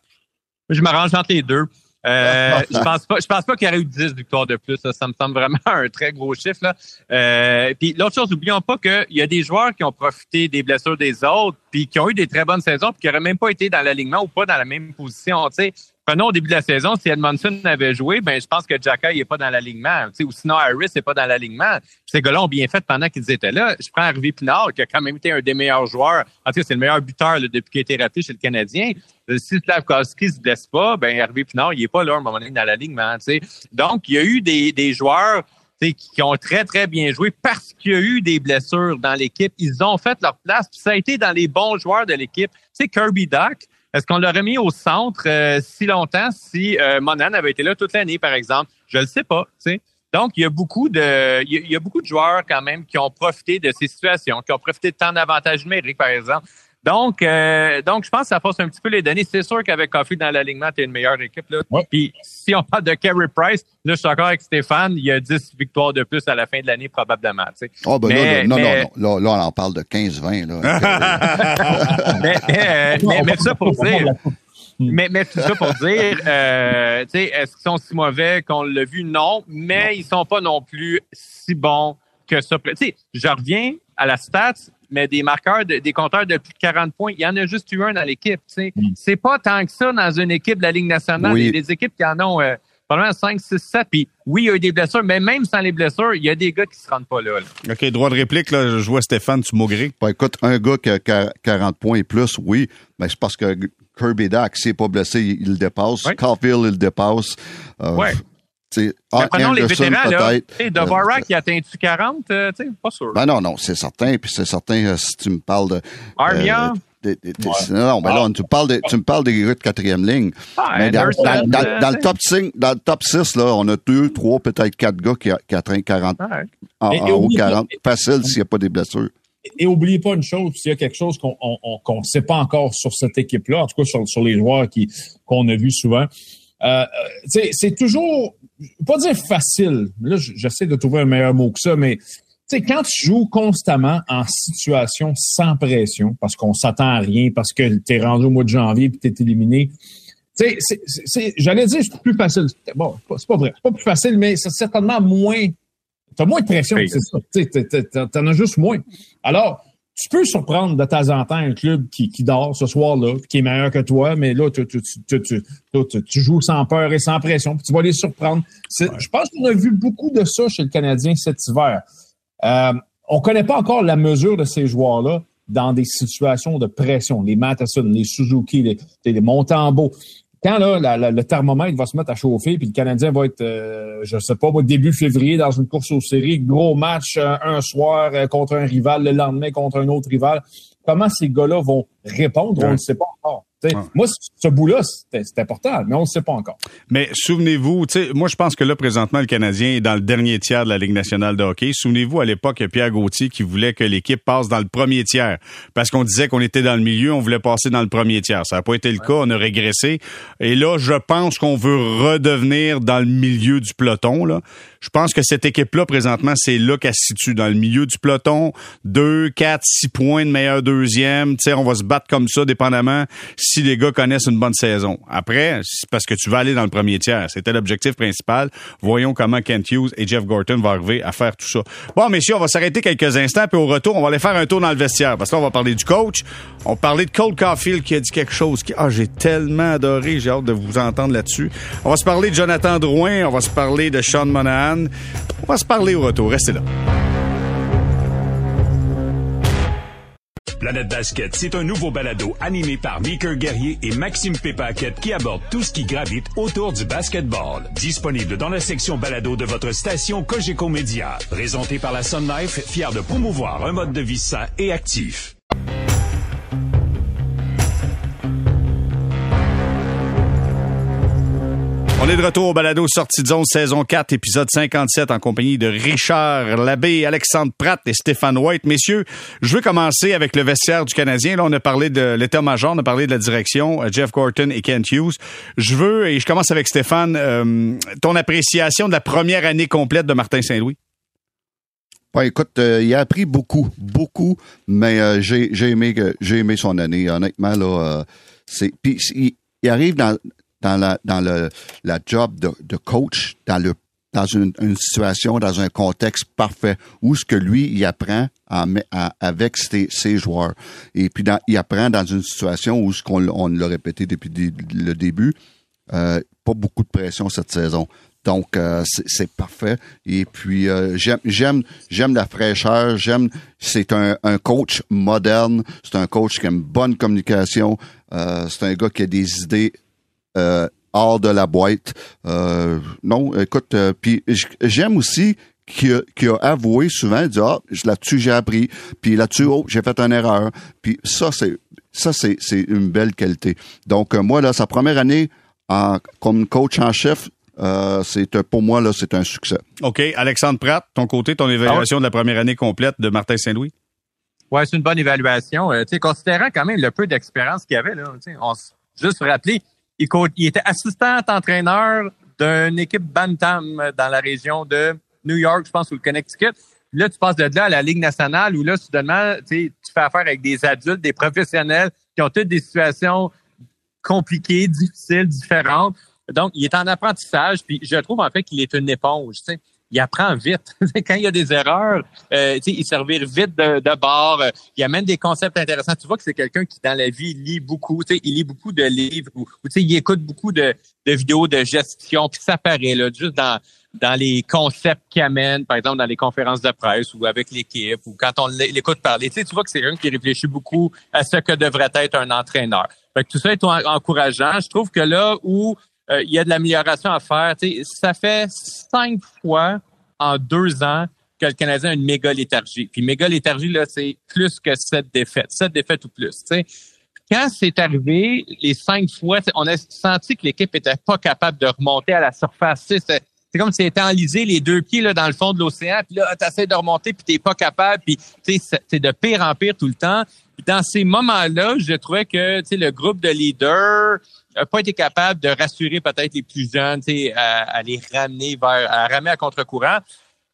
Je m'arrange entre les deux. Euh, je pense pas, je pense pas qu'il y aurait eu 10 victoires de plus. Ça, Ça me semble vraiment un très gros chiffre. Là. Euh, puis l'autre chose, n'oublions pas qu'il y a des joueurs qui ont profité des blessures des autres, puis qui ont eu des très bonnes saisons, puis qui n'auraient même pas été dans l'alignement ou pas dans la même position. Tu sais, prenons au début de la saison, si Edmondson avait joué, ben je pense que Jacka n'est pas dans l'alignement. Ou sinon Harris n'est pas dans l'alignement. Ces gars-là ont bien fait pendant qu'ils étaient là. Je prends Harvey Pinard, qui a quand même été un des meilleurs joueurs. En tout cas, c'est le meilleur buteur depuis qu'il a été rappelé chez le Canadien. Euh, Si Slavkovski se blesse pas, ben Hervé Pinard, il est pas là à un moment donné dans l'alignement. Donc, il y a eu des, joueurs qui ont très, très bien joué parce qu'il y a eu des blessures dans l'équipe. Ils ont fait leur place. Ça a été dans les bons joueurs de l'équipe. Sais, Kirby Duck, est-ce qu'on l'aurait mis au centre euh, si longtemps si euh, Monan avait été là toute l'année, par exemple? Je le sais pas. tu sais. Donc, il y a beaucoup de, il y a, beaucoup de joueurs quand même qui ont profité de ces situations, qui ont profité de temps d'avantage numérique, par exemple. Donc, euh, donc, je pense que ça passe un petit peu les données. C'est sûr qu'avec Coffee dans l'alignement, tu une meilleure équipe. Là. Ouais. Puis, si on parle de Carey Price, là, je suis d'accord avec Stéphane, il y a 10 victoires de plus à la fin de l'année, probablement. tu sais. Oh, ben Mais- là, non, mais- non, non, là, là, on en parle de 15-20. Là. mais, mais, euh, mais, mais tout ça pour dire, Hmm. mais, mais tout ça pour dire, euh, tu sais, est-ce qu'ils sont si mauvais qu'on l'a vu? Non, mais ils sont pas non plus si bons que ça. Tu sais, je reviens à la stats, mais des marqueurs, de- des compteurs de plus de 40 points, il y en a juste eu un dans l'équipe. Tu sais, Mm. c'est pas tant que ça dans une équipe de la Ligue nationale. Oui. Il y a des équipes qui en ont. euh, probablement 5, 6, 7. Puis oui, il y a eu des blessures, mais même sans les blessures, il y a des gars qui se rendent pas là. OK, droit de réplique, là, je vois Stéphane, tu maugris. Ben, écoute, un gars qui a 40 points et plus, oui, mais c'est parce que Kirby Dack, s'il n'est pas blessé, il, le dépasse. Oui. Caulfield, il le dépasse. Euh, Ouais. Mais ah, prenons les Anderson, vétérans, là. peut-être. Dvorak, il atteint-tu 40? Euh, tu sais, pas sûr. Ben non, non, c'est certain. Puis c'est certain, euh, si tu me parles de... Armia? de- de- de- Non, non, ben là, tu me parles, de, tu me parles des gars de quatrième ligne. Ah, Mais dans, Anderson, dans- dans- euh, dans le top 5, dans le top 6, là, on a deux, trois, peut-être quatre gars qui, a- qui atteignent 40, Ouais. en, Et- en et haut oublie pas- 40. Facile s'il n'y a pas des blessures. Et oubliez pas une chose, s'il y a quelque chose qu'on on, on- qu'on sait pas encore sur cette équipe-là, en tout cas sur, sur les joueurs qui qu'on a vus souvent, euh, euh, tu sais, c'est toujours, pas dire facile, là j'essaie de trouver un meilleur mot que ça, mais tu sais, quand tu joues constamment en situation sans pression, parce qu'on s'attend à rien, parce que tu es rendu au mois de janvier puis tu es éliminé, tu sais, j'allais dire c'est plus facile. Bon, c'est pas- vrai, c'est pas plus facile, mais c'est certainement moins T'as moins de pression, Oui. c'est ça. Tu T'en as juste moins. Alors, tu peux surprendre de temps en temps un club qui, qui dort ce soir-là, qui est meilleur que toi, mais là, tu, tu, tu, tu, joues sans peur et sans pression, puis tu vas les surprendre. Je pense qu'on a vu beaucoup de ça chez le Canadien cet hiver. Euh, on connaît pas encore la mesure de ces joueurs-là dans des situations de pression. Les Matheson, les Suzuki, les, les Montembeau. Quand là, la- la- le thermomètre va se mettre à chauffer, puis le Canadien va être, euh, je sais pas, au début février dans une course aux séries, gros match euh, un soir euh, contre un rival, le lendemain contre un autre rival. Comment ces gars-là vont répondre, on ne sait pas encore. Ouais. Moi, ce bout-là, c'est c'est important, mais on ne sait pas encore. Mais souvenez-vous, moi je pense que là présentement le Canadien est dans le dernier tiers de la Ligue nationale de hockey. Souvenez-vous à l'époque Pierre Gauthier qui voulait que l'équipe passe dans le premier tiers parce qu'on disait qu'on était dans le milieu, on voulait passer dans le premier tiers. Ça n'a pas été le cas, on a régressé. Et là, je pense qu'on veut redevenir dans le milieu du peloton là. Je pense que cette équipe-là, présentement, c'est là qu'elle se situe, dans le milieu du peloton. Deux, quatre, six points de meilleur deuxième. Sais, on va se battre comme ça, dépendamment si les gars connaissent une bonne saison. Après, c'est parce que tu vas aller dans le premier tiers. C'était l'objectif principal. Voyons comment Kent Hughes et Jeff Gorton vont arriver à faire tout ça. Bon, messieurs, on va s'arrêter quelques instants, puis au retour, on va aller faire un tour dans le vestiaire. Parce que là, on va parler du coach. On va parler de Cole Caulfield qui a dit quelque chose qui, ah, j'ai tellement adoré. J'ai hâte de vous entendre là-dessus. On va se parler de Jonathan Drouin. On va se parler de Sean Monahan. On va se parler au retour. Restez là. Planète Basket, c'est un nouveau balado animé par Meeker Guerrier et Maxime Pépaquette qui aborde tout ce qui gravite autour du basketball. Disponible dans la section balado de votre station Cogeco Média. Présenté par la Sun Life, fier de promouvoir un mode de vie sain et actif. On est de retour au balado Sortie de zone saison 4, épisode 57, en compagnie de Richard Labbé, Alexandre Pratt et Stéphane White. Messieurs, je veux commencer avec le vestiaire du Canadien. Là, on a parlé de l'état-major, on a parlé de la direction, euh, Jeff Gorton et Kent Hughes. Je veux, et je commence avec Stéphane, euh, ton appréciation de la première année complète de Martin Saint-Louis. Ouais, écoute, euh, il a appris beaucoup, beaucoup, mais j'ai aimé aimé son année. Honnêtement, là, c'est il arrive dans dans la dans le la job de, de coach dans le dans une, une situation, dans un contexte parfait où ce que lui il apprend avec ses, ses joueurs et puis il apprend dans une situation où ce qu'on on l'a répété depuis le début, euh, pas beaucoup de pression cette saison. Donc euh, c'est parfait. Et puis euh, j'aime j'aime la fraîcheur. J'aime c'est un, un coach moderne. C'est un coach qui a une bonne communication. Euh, c'est un gars qui a des idées hors de la boîte. Euh, non, écoute. euh, puis j'aime aussi qui a, qui a avoué souvent, il dit ah là-dessus j'ai appris, puis là-dessus oh j'ai fait une erreur. Puis ça c'est ça c'est c'est une belle qualité. Donc euh, moi là sa première année en, comme coach en chef, euh, c'est un- pour moi là c'est un succès. OK. Alexandre Pratt, ton côté, ton évaluation de la première année complète de Martin Saint-Louis? Ouais, c'est une bonne évaluation. Euh, tu sais, considérant quand même le peu d'expérience qu'il avait, là, tu sais, on juste se rappeler, il, était assistant entraîneur d'une équipe Bantam dans la région de New York, je pense, ou le Connecticut. Là, tu passes de là à la Ligue nationale où là, soudainement, tu fais affaire avec des adultes, des professionnels qui ont toutes des situations compliquées, difficiles, différentes. Donc, il est en apprentissage, puis je trouve en fait qu'il est une éponge. Il apprend vite. Quand il y a des erreurs, euh, il servir vite de, de bord. Euh, il amène des concepts intéressants. Tu vois que c'est quelqu'un qui, dans la vie, lit beaucoup. Il lit beaucoup de livres ou, ou il écoute beaucoup de, de vidéos de gestion. Puis ça paraît là, juste dans dans les concepts qu'il amène, par exemple dans les conférences de presse ou avec l'équipe ou quand on l'écoute parler. Tu, vois que c'est un qui réfléchit beaucoup à ce que devrait être un entraîneur. Fait que tout ça est encourageant. Je trouve que là où euh, il y a de l'amélioration à faire, tu sais, ça fait cinq fois en deux ans que le Canadien a une méga léthargie. Puis méga léthargie, là, c'est plus que sept défaites. Sept défaites ou plus. Tu sais quand c'est arrivé, les cinq fois, on a senti que l'équipe était pas capable de remonter à la surface. C'est comme si c'était enlisé les deux pieds là, dans le fond de l'océan, puis là, tu essaies de remonter, puis t'es pas capable, puis c'est de pire en pire tout le temps. Dans ces moments-là, je trouvais que le groupe de leaders n'a pas été capable de rassurer peut-être les plus jeunes, à, à les ramener vers, à ramener à contre-courant.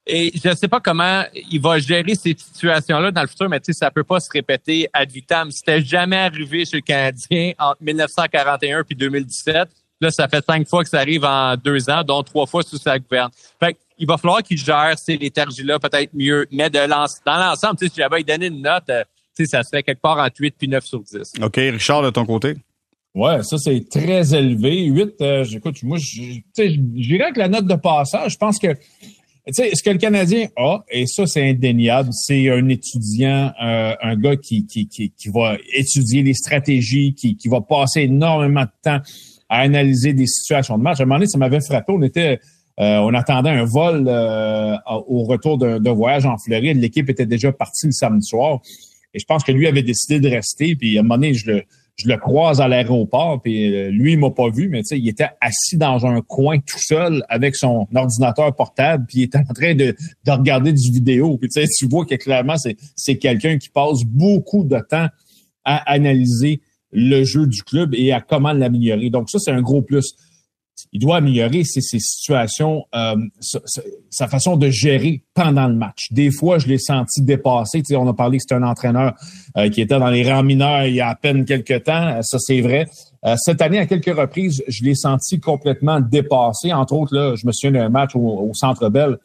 Et je ne sais pas comment il va gérer ces situations-là dans le futur, mais ça peut pas se répéter ad vitam. C'était jamais arrivé chez le Canadien entre 1941 puis 2017. Là, ça fait cinq fois que ça arrive en deux ans, dont trois fois sous sa gouverne. Fait il va falloir qu'il gère ces léthargies-là peut-être mieux. Mais de dans l'ensemble, si j'avais donné une note, euh, ça serait quelque part entre 8 puis 9 sur 10. OK. Richard, de ton côté? Ouais, ça, c'est très élevé. 8, euh, j'écoute, moi, je dirais avec la note de passage, je pense que tu sais, ce que le Canadien a, et ça, c'est indéniable, c'est un étudiant, euh, un gars qui, qui, qui, qui, va étudier les stratégies, qui, qui va passer énormément de temps à analyser des situations de match. À un moment donné, ça m'avait frappé. On était, euh, on attendait un vol euh, au retour d'un voyage en Floride. L'équipe était déjà partie le samedi soir. Et je pense que lui avait décidé de rester. Puis à un moment donné, je le, je le croise à l'aéroport. Puis euh, lui, il m'a pas vu, mais tu il était assis dans un coin tout seul avec son ordinateur portable. Puis il était en train de, de regarder du vidéo. Puis tu tu vois que clairement, c'est quelqu'un qui passe beaucoup de temps à analyser le jeu du club et à comment l'améliorer. Donc ça, c'est un gros plus. Il doit améliorer ses, situations, euh, sa, façon de gérer pendant le match. Des fois, je l'ai senti dépassé. Tu sais, on a parlé que c'était un entraîneur euh, qui était dans les rangs mineurs il y a à peine quelques temps. Ça, c'est vrai. Euh, cette année, à quelques reprises, je l'ai senti complètement dépassé. Entre autres, là, je me souviens d'un match au, Centre Bell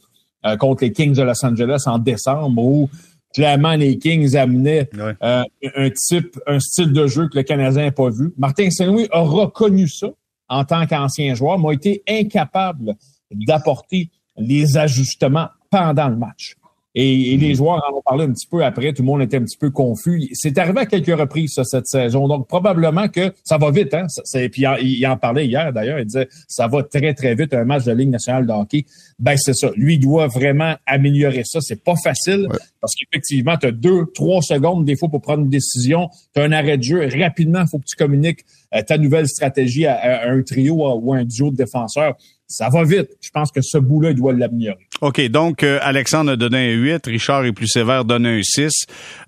contre les Kings de Los Angeles en décembre où clairement, les Kings amenaient euh, un type, un style de jeu que le Canadien n'a pas vu. Martin Saint-Louis a reconnu ça en tant qu'ancien joueur, mais a été incapable d'apporter les ajustements pendant le match. Et, les joueurs en ont parlé un petit peu après, tout le monde était un petit peu confus. C'est arrivé à quelques reprises ça, cette saison, donc probablement que ça va vite. Hein? puis il, en parlait hier d'ailleurs, il disait ça va très très vite un match de Ligue nationale de hockey. Ben c'est ça, lui doit vraiment améliorer ça. C'est pas facile parce qu'effectivement tu as deux, trois secondes des fois pour prendre une décision. Tu as un arrêt de jeu rapidement, il faut que tu communiques ta nouvelle stratégie à, un trio ou un duo de défenseurs ça va vite. Je pense que ce bout-là, il doit l'améliorer. OK, donc euh, Alexandre a donné un 8, Richard est plus sévère, donne un 6.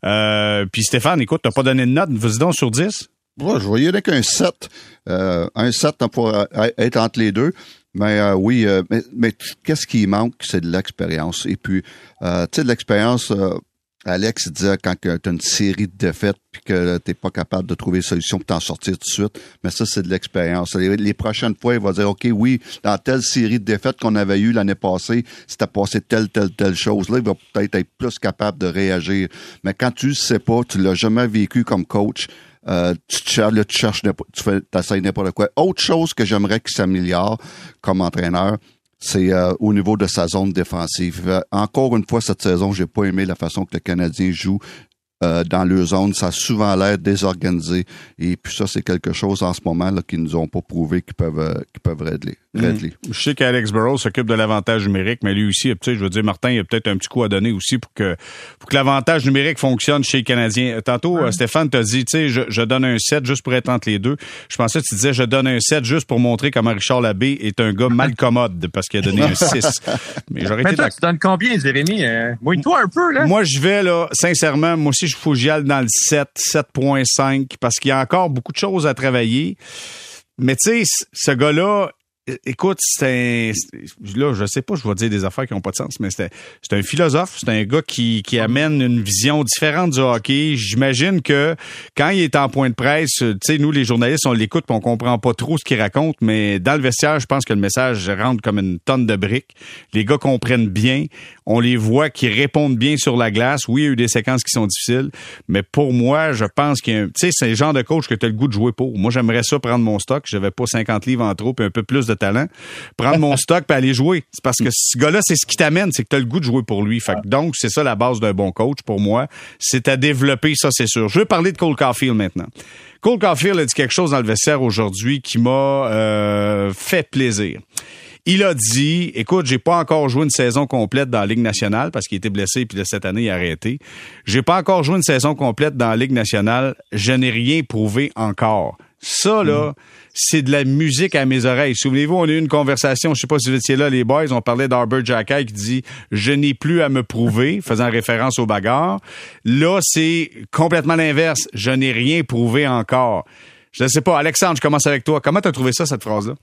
Euh, puis Stéphane, écoute, t'as pas donné de note, vas-y donc sur 10. Ouais, je voyais avec un 7. Euh, un 7 pour être entre les deux. Mais oui, mais, mais qu'est-ce qui manque, c'est de l'expérience. Et puis, tu sais, de l'expérience, Alex disait quand tu as une série de défaites puis que tu n'es pas capable de trouver une solution pour t'en sortir tout de suite, mais ça, c'est de l'expérience. Les, prochaines fois, il va dire OK, oui, dans telle série de défaites qu'on avait eues l'année passée, c'était passé telle, telle, telle chose. Là, il va peut-être être plus capable de réagir. Mais quand tu ne sais pas, tu l'as jamais vécu comme coach, euh, tu, cherches, tu cherches, tu fais, n'importe quoi. Autre chose que j'aimerais qu'il s'améliore comme entraîneur, c'est euh, au niveau de sa zone défensive. Euh, encore une fois, cette saison, j'ai pas aimé la façon que le Canadien joue. Euh, dans leur zone. Ça a souvent l'air désorganisé. Et puis ça, c'est quelque chose en ce moment là qu'ils nous ont pas prouvé qu'ils peuvent, qu'ils peuvent régler. Mm. Je sais qu'Alex Burrow s'occupe de l'avantage numérique, mais lui aussi, je veux dire, Martin, il a peut-être un petit coup à donner aussi pour que, pour que l'avantage numérique fonctionne chez les Canadiens. Tantôt, euh, Stéphane t'a dit, tu sais, je, je, donne un 7 juste pour être entre les deux. Je pensais que tu disais, je donne un 7 juste pour montrer comment Richard Labbé est un gars mal commode parce qu'il a donné un 6. Mais j'aurais été toi, tu donnes combien, Jérémy? Euh, toi un peu, là. Moi, je vais, là, sincèrement, moi aussi, je faut que j'y dans le 7, 7.5, parce qu'il y a encore beaucoup de choses à travailler. Mais tu sais, ce gars-là, écoute, c'est un. Là, je sais pas, je vais dire des affaires qui n'ont pas de sens, mais c'est un philosophe, c'est un gars qui, qui amène une vision différente du hockey. J'imagine que quand il est en point de presse, tu sais, nous, les journalistes, on l'écoute on comprend pas trop ce qu'il raconte, mais dans le vestiaire, je pense que le message rentre comme une tonne de briques. Les gars comprennent bien. On les voit qui répondent bien sur la glace. Oui, il y a eu des séquences qui sont difficiles, mais pour moi, je pense qu'il y a Tu sais, c'est le genre de coach que tu as le goût de jouer pour. Moi, j'aimerais ça prendre mon stock. J'avais pas 50 livres en trop, puis un peu plus de talent, prendre mon stock et aller jouer. C'est parce que ce gars-là, c'est ce qui t'amène, c'est que tu as le goût de jouer pour lui. Fait donc, c'est ça la base d'un bon coach pour moi. C'est à développer, ça, c'est sûr. Je veux parler de Cole Caulfield maintenant. Cole Caulfield a dit quelque chose dans le vestiaire aujourd'hui qui m'a euh, fait plaisir. Il a dit, écoute, j'ai pas encore joué une saison complète dans la Ligue nationale parce qu'il était blessé puis cette année il a arrêté. J'ai pas encore joué une saison complète dans la Ligue nationale. Je n'ai rien prouvé encore. Ça, là, mm. c'est de la musique à mes oreilles. Souvenez-vous, on a eu une conversation, je sais pas si vous étiez là, les boys, on parlait d'Arbor Jackay qui dit « Je n'ai plus à me prouver », faisant référence au bagarre. Là, c'est complètement l'inverse. « Je n'ai rien prouvé encore ». Je ne sais pas, Alexandre, je commence avec toi. Comment tu as trouvé ça, cette phrase-là?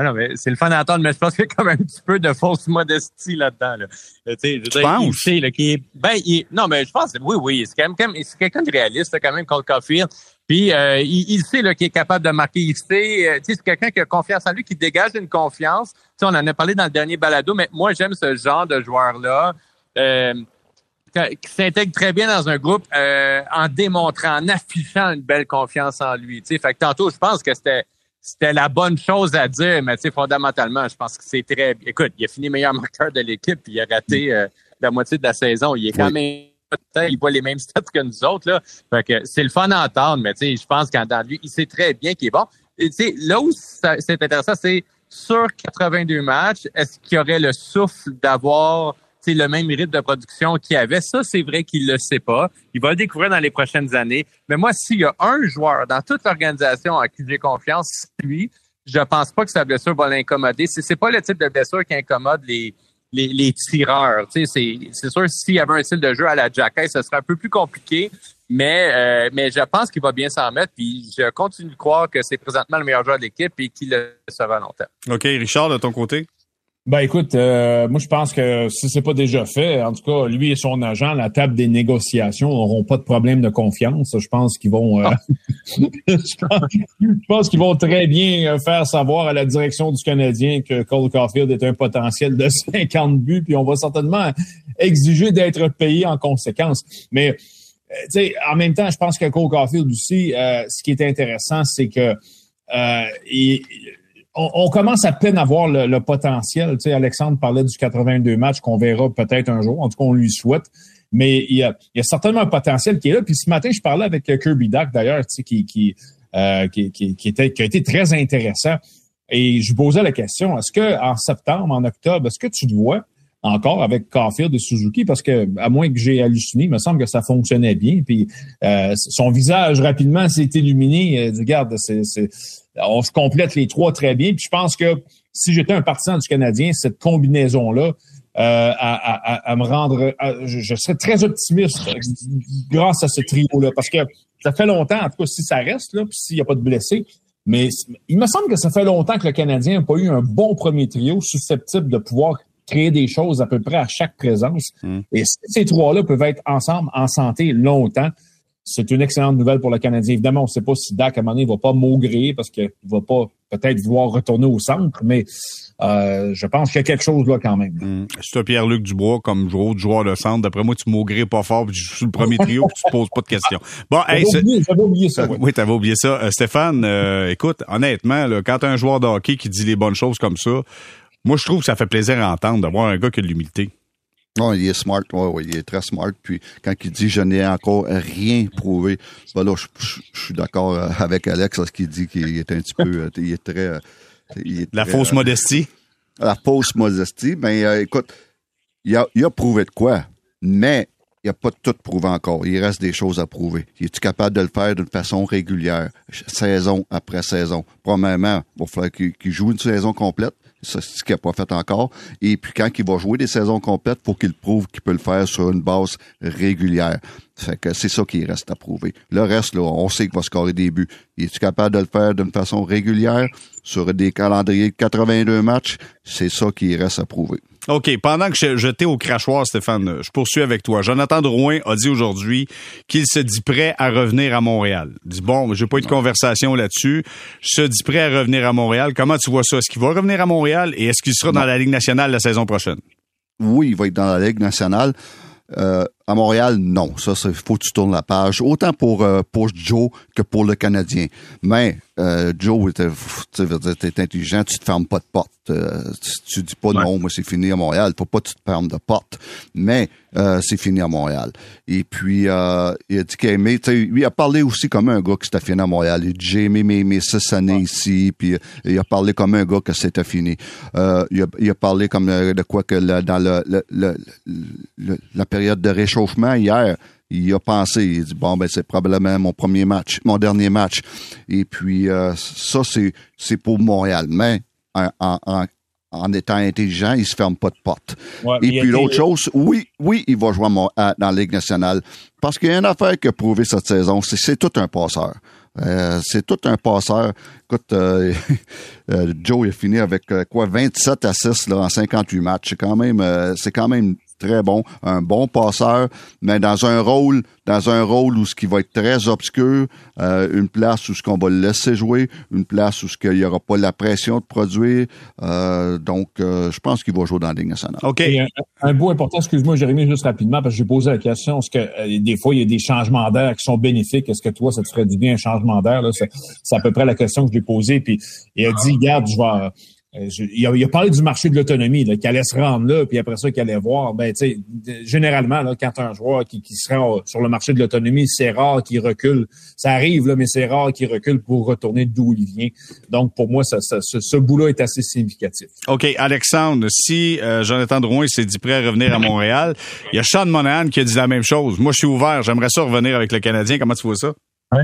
Ah non, mais c'est le fun d'entendre, mais je pense qu'il y a comme un petit peu de fausse modestie là-dedans. Là. Euh, tu sais, je penses? Il là, qui est, ben, il, non, mais je pense, oui, oui, c'est quand même, c'est quelqu'un de réaliste, quand même, Cole Caulfield. Puis euh, il, il, sait qu'il est capable de marquer. Il sait, euh, c'est quelqu'un qui a confiance en lui, qui dégage une confiance. sais, on en a parlé dans le dernier balado, mais moi j'aime ce genre de joueur-là. Euh, qui s'intègre très bien dans un groupe euh, en démontrant, en affichant une belle confiance en lui. sais, Fait que tantôt, je pense que c'était c'était la bonne chose à dire, mais fondamentalement, je pense que c'est très. Écoute, il a fini meilleur marqueur de l'équipe, puis il a raté la moitié de la saison. Il est quand même il voit les mêmes stats que nous autres. Là. Fait que c'est le fun à entendre, mais je pense qu'en dans lui, il sait très bien qu'il est bon. Et, là où c'est intéressant, c'est sur 82 matchs, est-ce qu'il y aurait le souffle d'avoir le même rythme de production qu'il avait? Ça, c'est vrai qu'il le sait pas. Il va le découvrir dans les prochaines années. Mais moi, s'il y a un joueur dans toute l'organisation à qui j'ai confiance, c'est lui. Je pense pas que sa blessure va l'incommoder. C'est pas le type de blessure qui incommode les, les, tireurs. C'est, c'est sûr s'il y avait un style de jeu à la Jackay, ce serait un peu plus compliqué, mais, euh, mais je pense qu'il va bien s'en mettre. Puis je continue de croire que c'est présentement le meilleur joueur de l'équipe et qu'il le sera longtemps. OK. Richard, de ton côté? Ben écoute, euh, moi je pense que si c'est pas déjà fait, en tout cas, lui et son agent, la table des négociations n'auront pas de problème de confiance. Je pense qu'ils vont euh, je pense, qu'ils vont très bien euh, faire savoir à la direction du Canadien que Cole Caulfield est un potentiel de 50 buts, puis on va certainement exiger d'être payé en conséquence. Mais tu sais, en même temps, je pense que Cole Caulfield aussi, ce qui est intéressant, c'est que il, on, commence à peine à voir le, potentiel. Tu sais, Alexandre parlait du 82 matchs qu'on verra peut-être un jour. En tout cas, on lui souhaite. Mais il y, a, certainement un potentiel qui est là. Puis ce matin, je parlais avec Kirby Duck, d'ailleurs, tu sais, qui, qui, euh, qui, qui, était, qui a été très intéressant. Et je posais la question, est-ce que en septembre, en octobre, est-ce que tu te vois encore avec Caulfield et Suzuki? Parce que à moins que j'ai halluciné, il me semble que ça fonctionnait bien. Puis euh, son visage rapidement s'est illuminé. Regarde, c'est, on se complète les trois très bien. Puis je pense que si j'étais un partisan du Canadien, cette combinaison-là, euh, à, me rendre, je, serais très optimiste grâce à ce trio-là, parce que ça fait longtemps, en tout cas, si ça reste là, puis s'il n'y a pas de blessés, mais il me semble que ça fait longtemps que le Canadien n'a pas eu un bon premier trio susceptible de pouvoir créer des choses à peu près à chaque présence. Hmm. Et ces trois-là peuvent être ensemble en santé longtemps, c'est une excellente nouvelle pour le Canadien. Évidemment, on ne sait pas si Dak, à un moment donné, va pas maugrer parce qu'il va pas peut-être vouloir retourner au centre, mais euh, je pense qu'il y a quelque chose là quand même. Hmm. Si tu Pierre-Luc Dubois comme autre joueur de centre, d'après moi, tu maugrais pas fort, puis tu joues le premier trio, puis tu te poses pas de questions. Bon, hey, j'avais oublié ça. Oui, oui t'avais oublié ça. Euh, Stéphane, euh, écoute, honnêtement, là, quand un joueur de hockey qui dit les bonnes choses comme ça, moi, je trouve que ça fait plaisir à entendre d'avoir un gars qui a de l'humilité. Non, il est smart, oui, ouais, il est très smart. Puis quand il dit je n'ai encore rien prouvé, ben là, je, suis d'accord euh, avec Alex ce qu'il dit qu'il est un petit peu, euh, il est très, euh, la fausse modestie. La fausse modestie, ben écoute, il a, il a prouvé de quoi, mais il n'a pas tout prouvé encore. Il reste des choses à prouver. Il est capable de le faire d'une façon régulière, saison après saison? Premièrement, il va falloir qu'il joue une saison complète c'est ce qu'il n'a pas fait encore. Et puis quand il va jouer des saisons complètes, faut qu'il prouve qu'il peut le faire sur une base régulière. Fait que c'est ça qui reste à prouver. Le reste, là, on sait qu'il va scorer des buts. Es-tu capable de le faire d'une façon régulière sur des calendriers de 82 matchs? C'est ça qui reste à prouver. OK. Pendant que je jetais au crachoir, Stéphane, je poursuis avec toi. Jonathan Drouin a dit aujourd'hui qu'il se dit prêt à revenir à Montréal. Il dit, bon, j'ai pas eu de conversation là-dessus. Je se dis prêt à revenir à Montréal. Comment tu vois ça? Est-ce qu'il va revenir à Montréal et est-ce qu'il sera dans la Ligue nationale la saison prochaine? Oui, il va être dans la Ligue nationale. Euh, à Montréal, non. Ça, il faut que tu tournes la page. Autant pour, euh, pour Joe que pour le Canadien. Mais euh, Joe, tu es intelligent, tu te fermes pas de porte. Euh, tu, dis pas non, moi c'est fini à Montréal. Faut pas que tu te fermes de porte. Mais c'est fini à Montréal. Et puis, il a dit qu'il aimait, il a parlé aussi comme un gars qui s'était fini à Montréal. Il dit, j'ai aimé mes, mes six années ici. Puis il a parlé comme un gars que c'était fini. il, a, il a parlé comme de quoi que dans le, le, la période de réchauffement hier, il a pensé, il dit bon ben c'est probablement mon premier match, mon dernier match. Et puis ça c'est c'est pour Montréal, mais en, étant intelligent, il se ferme pas de porte. Et puis l'autre chose, oui, oui, il va jouer dans la Ligue nationale. Parce qu'il y a une affaire qui a prouvé cette saison, c'est c'est tout un passeur. Euh, c'est tout un passeur. Écoute, euh, euh, Joe il a fini avec quoi 27 assists là, en 58 matchs. C'est quand même, c'est quand même très bon, un bon passeur, mais dans un rôle, dans un rôle où ce qui va être très obscur, euh, une place où ce qu'on va le laisser jouer, une place où ce qu'il n'y aura pas la pression de produire. Euh, donc, euh, je pense qu'il va jouer dans la Ligue nationale. OK. un, bout important, excuse-moi, Jérémy, juste rapidement, parce que j'ai posé la question, est-ce que des fois, il y a des changements d'air qui sont bénéfiques? Est-ce que toi, ça te ferait du bien un changement d'air? C'est à peu près la question que je lui ai posée. Puis il a dit, regarde, je vais euh, il, a, parlé du marché de l'autonomie, qu'il allait se rendre là, puis après ça, qu'il allait voir. Ben, tu sais, généralement, là, quand un joueur qui, qui se rend sur le marché de l'autonomie, c'est rare qu'il recule. Ça arrive, là, mais c'est rare qu'il recule pour retourner d'où il vient. Donc, pour moi, ça, ce, bout-là est assez significatif. OK, Alexandre, si euh, Jonathan Drouin s'est dit prêt à revenir à Montréal, il y a Sean Monahan qui a dit la même chose. Moi, je suis ouvert, j'aimerais ça revenir avec le Canadien. Comment tu vois ça? Ouais.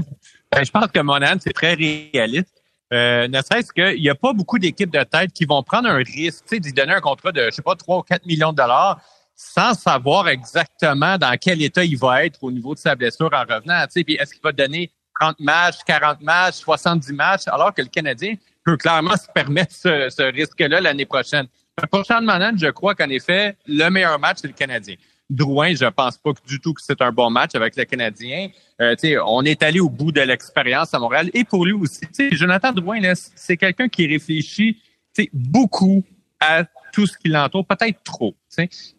Ben, je pense que Monahan, c'est très réaliste. Euh, ne serait-ce qu'il n'y a pas beaucoup d'équipes de tête qui vont prendre un risque, tu sais, d'y donner un contrat de, je sais pas, 3 ou 4 millions de dollars sans savoir exactement dans quel état il va être au niveau de sa blessure en revenant. Tu sais, puis est-ce qu'il va donner 30 matchs, 40 matchs, 70 matchs, alors que le Canadien peut clairement se permettre ce, risque-là l'année prochaine? Pour Sean Manan, je crois qu'en effet, le meilleur match, c'est le Canadien. Drouin, je pense pas du tout que c'est un bon match avec le Canadien. Euh, on est allé au bout de l'expérience à Montréal. Et pour lui aussi, Jonathan Drouin, c'est quelqu'un qui réfléchit beaucoup à tout ce qui l'entoure, peut-être trop.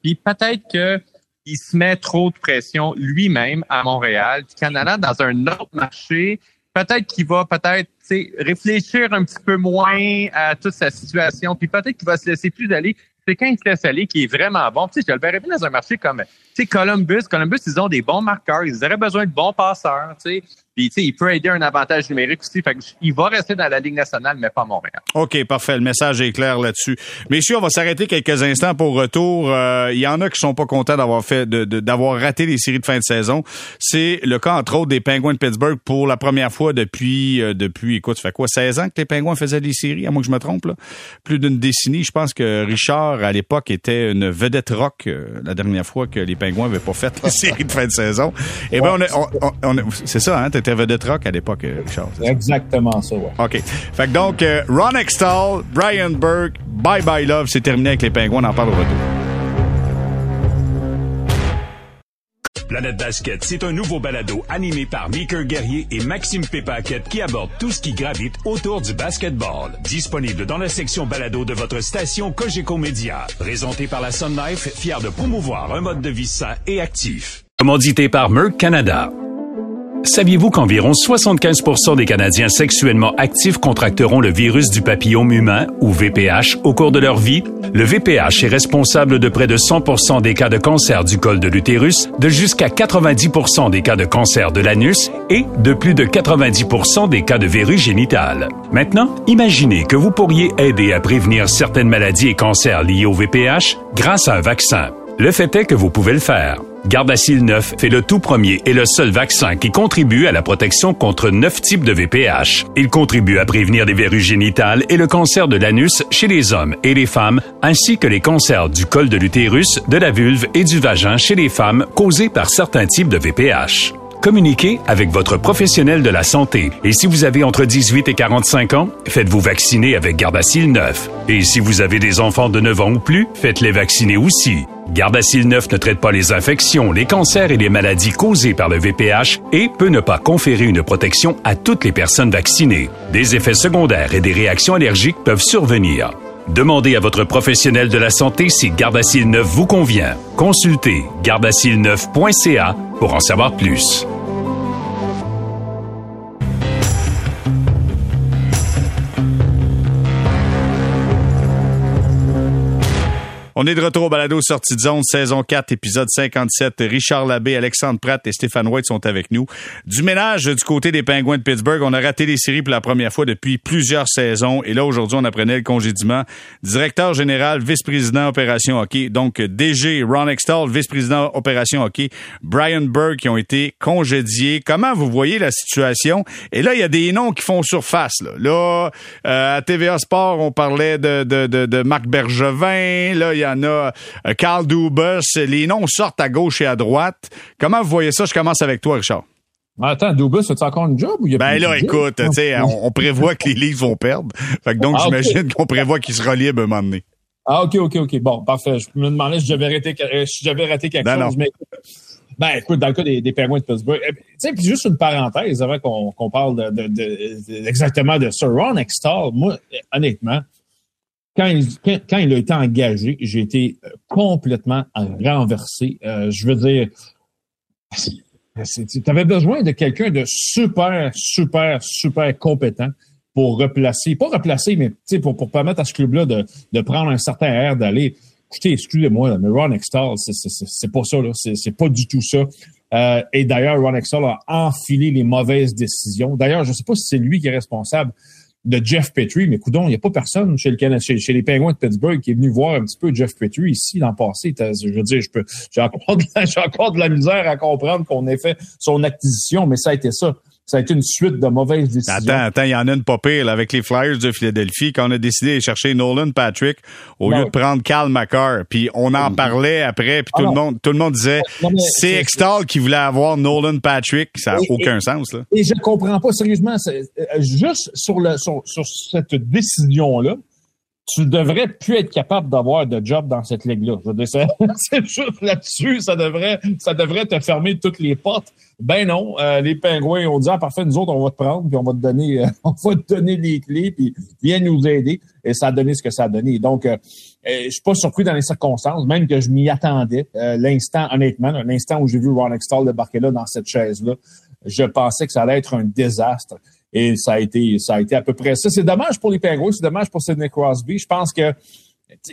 Puis peut-être qu'il se met trop de pression lui-même à Montréal, puis qu'en allant dans un autre marché, peut-être qu'il va peut-être réfléchir un petit peu moins à toute sa situation, puis peut-être qu'il va se laisser plus aller c'est quand il se laisse aller qui est vraiment bon. Tu sais, je le verrais bien dans un marché comme, tu sais, Columbus. Columbus, ils ont des bons marqueurs. Ils auraient besoin de bons passeurs, tu sais. Puis, tu sais, il peut aider un avantage numérique aussi. Fait il va rester dans la Ligue nationale, mais pas Montréal. OK, parfait. Le message est clair là-dessus. Messieurs, on va s'arrêter quelques instants pour retour. Euh, il y en a qui sont pas contents d'avoir fait, d'avoir raté les séries de fin de saison. C'est le cas, entre autres, des Penguins de Pittsburgh pour la première fois depuis, euh, depuis, écoute, ça fait quoi, 16 ans que les Penguins faisaient des séries, à moins que je me trompe, là? Plus d'une décennie. Je pense que Richard, à l'époque, était une vedette rock euh, la dernière fois que les Penguins n'avaient pas fait les séries de fin de saison. Et eh ben, on, c'est ça, hein? T'étais vedette rock à l'époque, euh, Richard. Exactement ça, ouais. OK. Fait que donc, euh, Ron Extall, Brian Burke, Bye Bye Love, c'est terminé avec les Pingouins. On en parle au retour. Planète Basket, c'est un nouveau balado animé par Meeker Guerrier et Maxime Pépaquette qui aborde tout ce qui gravite autour du basketball. Disponible dans la section balado de votre station Cogeco Média. Présenté par la Sun Life, fier de promouvoir un mode de vie sain et actif. Commandité par Merck Canada. Saviez-vous qu'environ 75% des Canadiens sexuellement actifs contracteront le virus du papillome humain, ou VPH, au cours de leur vie? Le VPH est responsable de près de 100% des cas de cancer du col de l'utérus, de jusqu'à 90% des cas de cancer de l'anus et de plus de 90% des cas de verrues génitales. Maintenant, imaginez que vous pourriez aider à prévenir certaines maladies et cancers liés au VPH grâce à un vaccin. Le fait est que vous pouvez le faire. Gardasil 9 fait le tout premier et le seul vaccin qui contribue à la protection contre neuf types de VPH. Il contribue à prévenir les verrues génitales et le cancer de l'anus chez les hommes et les femmes, ainsi que les cancers du col de l'utérus, de la vulve et du vagin chez les femmes causés par certains types de VPH. Communiquez avec votre professionnel de la santé. Et si vous avez entre 18 et 45 ans, faites-vous vacciner avec Gardasil 9. Et si vous avez des enfants de 9 ans ou plus, faites-les vacciner aussi. Gardasil 9 ne traite pas les infections, les cancers et les maladies causées par le VPH et peut ne pas conférer une protection à toutes les personnes vaccinées. Des effets secondaires et des réactions allergiques peuvent survenir. Demandez à votre professionnel de la santé si Gardasil 9 vous convient. Consultez gardasil9.ca pour en savoir plus. On est de retour au balado Sortie de zone, saison 4, épisode 57. Richard Labbé, Alexandre Pratt et Stéphane White sont avec nous. Du ménage du côté des Pingouins de Pittsburgh. On a raté les séries pour la première fois depuis plusieurs saisons. Et là, aujourd'hui, on apprenait le congédiement. Directeur général, vice-président opération hockey. Donc, DG Ron Extall, vice-président opération hockey. Brian Burke qui ont été congédiés. Comment vous voyez la situation? Et là, il y a des noms qui font surface. Là, euh, à TVA Sport, on parlait de, de, de, Marc Bergevin. Là, il en a euh, Carl Dubus. Les noms sortent à gauche et à droite. Comment vous voyez ça? Je commence avec toi, Richard. Attends, Dubus, c'est encore un job ou il y a Ben là, écoute, tu sais, on, prévoit que les livres vont perdre. Fait que donc, ah, j'imagine qu'on prévoit qu'il sera libre à un moment donné. Ah, OK, OK, OK. Bon, parfait. Je me demandais si j'avais raté, si j'avais raté quelque chose. Mais, ben, écoute, dans le cas des, des Penguins de Pittsburgh, eh, tu sais, puis juste une parenthèse avant qu'on parle de, de, exactement de Sir Ron Extall, moi, honnêtement, quand il, quand, il a été engagé, j'ai été euh, complètement renversé. Euh, je veux dire, tu avais besoin de quelqu'un de super, super, super compétent pour replacer, pas replacer, mais pour, pour permettre à ce club-là de, de prendre un certain air d'aller. Écoutez, excusez-moi, mais Ron Extall, c'est pas ça, là. C'est pas du tout ça. Euh, et d'ailleurs, Ron Extall a enfilé les mauvaises décisions. D'ailleurs, je sais pas si c'est lui qui est responsable de Jeff Petrie, mais coudon, il n'y a pas personne chez, le, chez, les Penguins de Pittsburgh qui est venu voir un petit peu Jeff Petrie ici l'an passé. Je veux dire, j'ai encore, encore, de la misère à comprendre qu'on ait fait son acquisition, mais ça a été ça ça a été une suite de mauvaises décisions. Attends, attends, il y en a une pas pire avec les Flyers de Philadelphie quand on a décidé de chercher Nolan Patrick au lieu de prendre Cal McCarr. Puis on en parlait après, puis tout le monde, tout le monde disait c'est Extall qui voulait avoir Nolan Patrick. Ça n'a aucun sens là. Et je comprends pas sérieusement, euh, juste sur le sur, sur cette décision là tu devrais plus être capable d'avoir de job dans cette ligue-là. C'est juste là-dessus, ça devrait, ça devrait te fermer toutes les portes. Ben non, euh, les pingouins ont dit ah parfait, nous autres on va te prendre puis on va te donner, euh, on va te donner les clés puis viens nous aider et ça a donné ce que ça a donné. Donc euh, je suis pas surpris dans les circonstances, même que je m'y attendais. l'instant, honnêtement, l'instant où j'ai vu Ron Extall débarquer là dans cette chaise-là, je pensais que ça allait être un désastre. Et ça a été, ça a été à peu près ça. C'est dommage pour les Penguins, c'est dommage pour Sidney Crosby. Je pense que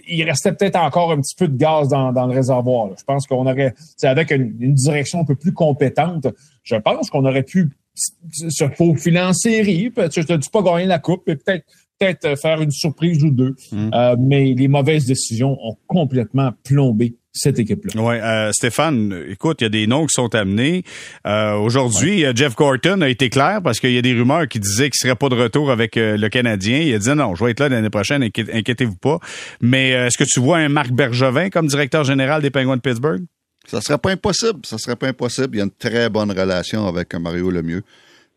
il restait peut-être encore un petit peu de gaz dans, dans le réservoir. Je pense qu'on aurait, avec une, une, direction un peu plus compétente, je pense qu'on aurait pu se faufiler en série. Je te dis pas gagner la coupe, mais peut-être peut-être faire une surprise ou deux. Mm. Euh, mais les mauvaises décisions ont complètement plombé cette équipe-là. Oui, euh, Stéphane, écoute, il y a des noms qui sont amenés. Euh, Aujourd'hui, Jeff Gorton a été clair parce qu'il y a des rumeurs qui disaient qu'il serait pas de retour avec euh, le Canadien. Il a dit non, je vais être là l'année prochaine, inquiétez-vous pas. Mais euh, est-ce que tu vois un Marc Bergevin comme directeur général des Penguins de Pittsburgh? Ça serait pas impossible. Ça serait pas impossible. Il y a une très bonne relation avec Mario Lemieux.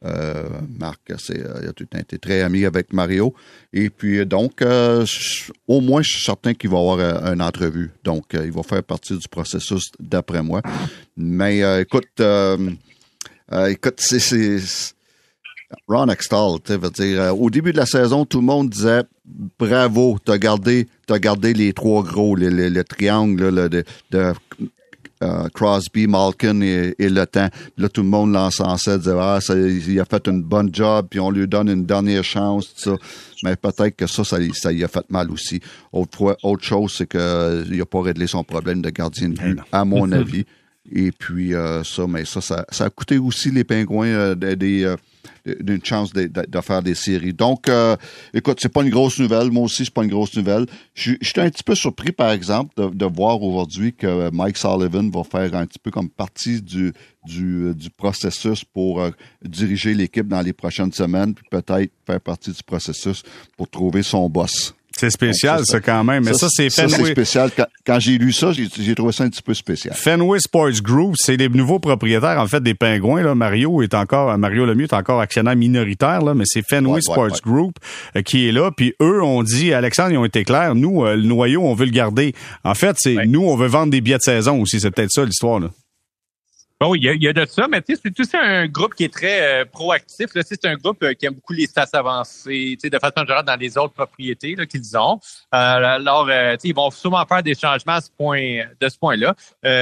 Euh, Marc, c'est, euh, il a tout été très ami avec Mario. Et puis, donc, euh, au moins, je suis certain qu'il va avoir une entrevue. Donc, il va faire partie du processus, d'après moi. Mais écoute, écoute, c'est, Ron Extall, tu veux dire, au début de la saison, tout le monde disait bravo, t'as gardé, as gardé les trois gros, le, triangle de euh, Crosby, Malkin et, le temps. Là, tout le monde l'encensait, disait ah, ça, il a fait une bonne job, puis on lui donne une dernière chance, tout ça. Mais peut-être que ça, ça, ça y a fait mal aussi. Autre, autre chose, c'est qu'il n'a pas réglé son problème de gardien de but, à mon avis. Et puis ça, mais ça, ça, a coûté aussi les pingouins des d'une chance de, faire des séries. Donc, euh, écoute, c'est pas une grosse nouvelle. Moi aussi, c'est pas une grosse nouvelle. Je, suis un petit peu surpris, par exemple, de, voir aujourd'hui que Mike Sullivan va faire un petit peu comme partie du, du, processus pour euh, diriger l'équipe dans les prochaines semaines, puis peut-être faire partie du processus pour trouver son boss. C'est spécial, ça, quand même. Mais ça, c'est Fenway. c'est spécial. Quand, j'ai lu ça, j'ai trouvé ça un petit peu spécial. Fenway Sports Group, c'est les nouveaux propriétaires, en fait, des Pingouins. Là. Mario est encore, Mario Lemieux est encore actionnaire minoritaire, là, mais c'est Fenway Sports Group euh, qui est là. Puis eux ont dit, Alexandre, ils ont été clairs. Nous, euh, le noyau, on veut le garder. En fait, c'est nous, on veut vendre des billets de saison aussi. C'est peut-être ça l'histoire. Là. Bon, il y, a, de ça, mais tu sais, c'est aussi un groupe qui est très euh, proactif. C'est un groupe euh, qui aime beaucoup les stats avancées, de façon générale dans les autres propriétés qu'ils ont. Euh, alors, ils vont souvent faire des changements à ce point, de ce point-là.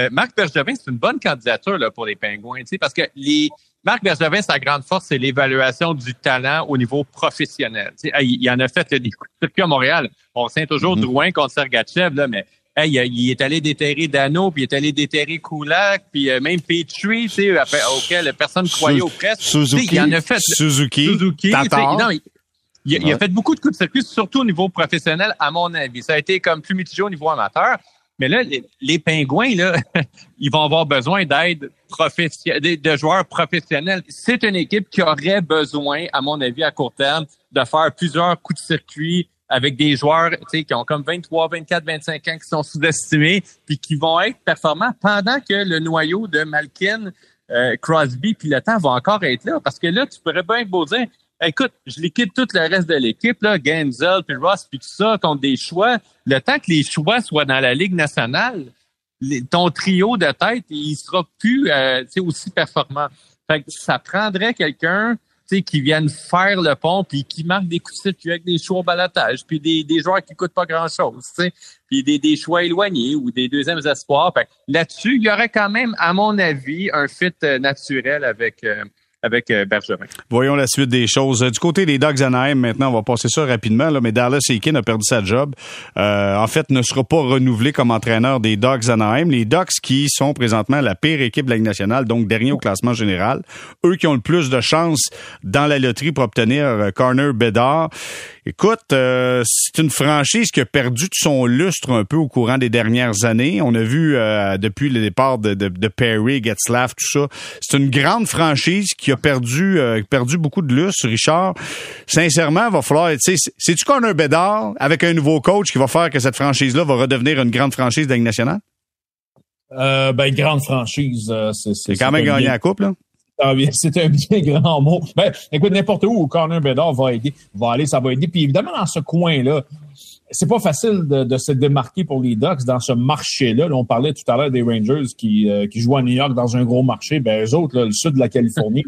Marc Bergevin, c'est une bonne candidature là, pour les Pingouins, parce que les Marc Bergevin, sa grande force, c'est l'évaluation du talent au niveau professionnel. il, il en a fait des circuits à Montréal. On tient toujours mm-hmm. Drouin contre Sergachev, là, mais Hey, il, est allé déterrer Dano, puis il est allé déterrer Kulak, puis euh, même Petrie, tu sais, auquel personne croyait au presse. Suzuki, il en a fait, Suzuki, Suzuki non, il, a fait beaucoup de coups de circuit, surtout au niveau professionnel, à mon avis. Ça a été comme plus mitigé au niveau amateur. Mais là, les, pingouins, là, ils vont avoir besoin d'aide professionnelle, de joueurs professionnels. C'est une équipe qui aurait besoin, à mon avis, à court terme, de faire plusieurs coups de circuit, avec des joueurs qui ont comme 23, 24, 25 ans qui sont sous-estimés puis qui vont être performants pendant que le noyau de Malkin, euh, Crosby puis le temps va encore être là. Parce que là, tu pourrais bien beau dire écoute, je liquide tout le reste de l'équipe, là, Genzel, puis Ross, puis tout ça, contre des choix. Le temps que les choix soient dans la Ligue nationale, ton trio de tête, il sera plus euh, aussi performant. Fait que ça prendrait quelqu'un qui viennent faire le pont, puis qui marquent des coups de avec des choix au balatage, puis des, des joueurs qui coûtent pas grand-chose, puis des, des choix éloignés ou des deuxièmes espoirs. Là-dessus, il y aurait quand même, à mon avis, un fit euh, naturel avec... Euh, euh. Voyons la suite des choses. Du côté des Dogs Anaheim, maintenant, on va passer ça rapidement, là, mais Dallas Eakin a perdu sa job. Euh, en fait, ne sera pas renouvelé comme entraîneur des Dogs Anaheim. Les Dogs qui sont présentement la pire équipe de la Ligue nationale, donc dernier au classement général. Eux qui ont le plus de chances dans la loterie pour obtenir euh, Corner Bedard. Écoute, euh, c'est une franchise qui a perdu de son lustre un peu au courant des dernières années. On a vu euh, depuis le départ de, de, de, Perry, Getzlaff, tout ça. C'est une grande franchise qui a perdu euh, perdu beaucoup de lustre, Richard. Sincèrement, va falloir. C'est-tu qu'on a un bédard avec un nouveau coach qui va faire que cette franchise-là va redevenir une grande franchise de la nationale? Euh, ben, grande franchise. c'est quand même gagné la coupe, là. Ah, c'est un bien grand mot. Ben, écoute, n'importe où Corner Bedard va aider, va aller, ça va aider. Puis évidemment, dans ce coin-là, c'est pas facile de, se démarquer pour les Ducks dans ce marché-là. on parlait tout à l'heure des Rangers qui, euh, qui jouent à New York dans un gros marché. Ben, eux autres, le sud de la Californie,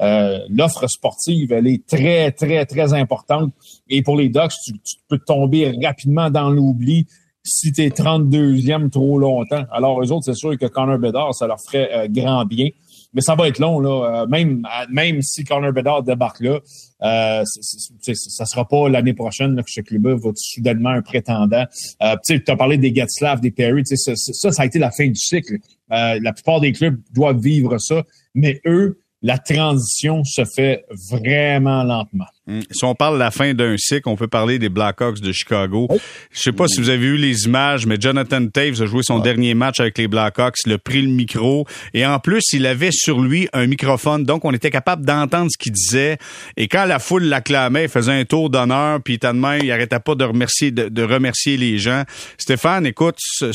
euh, l'offre sportive, elle est très, très, très importante. Et pour les Ducks, tu, peux tomber rapidement dans l'oubli si tu es 32e trop longtemps. Alors, eux autres, c'est sûr que Connor Bedard, ça leur ferait euh, grand bien mais ça va être long là. Euh, même même si Connor Bedard débarque là, euh, ça sera pas l'année prochaine que ce club va être soudainement un prétendant. Euh, tu as parlé des Getzlav, des Perry, ça, ça, ça a été la fin du cycle. Euh, la plupart des clubs doivent vivre ça, mais eux, la transition se fait vraiment lentement. Hmm. Si on parle de la fin d'un cycle, on peut parler des Blackhawks de Chicago. Je sais pas si vous avez vu les images, mais Jonathan Taves a joué son dernier match avec les Blackhawks, il a pris le micro et en plus, il avait sur lui un microphone, donc on était capable d'entendre ce qu'il disait. Et quand la foule l'acclamait, il faisait un tour d'honneur, puis tellement il arrêtait pas de remercier de, remercier les gens. Stéphane, écoute, ce,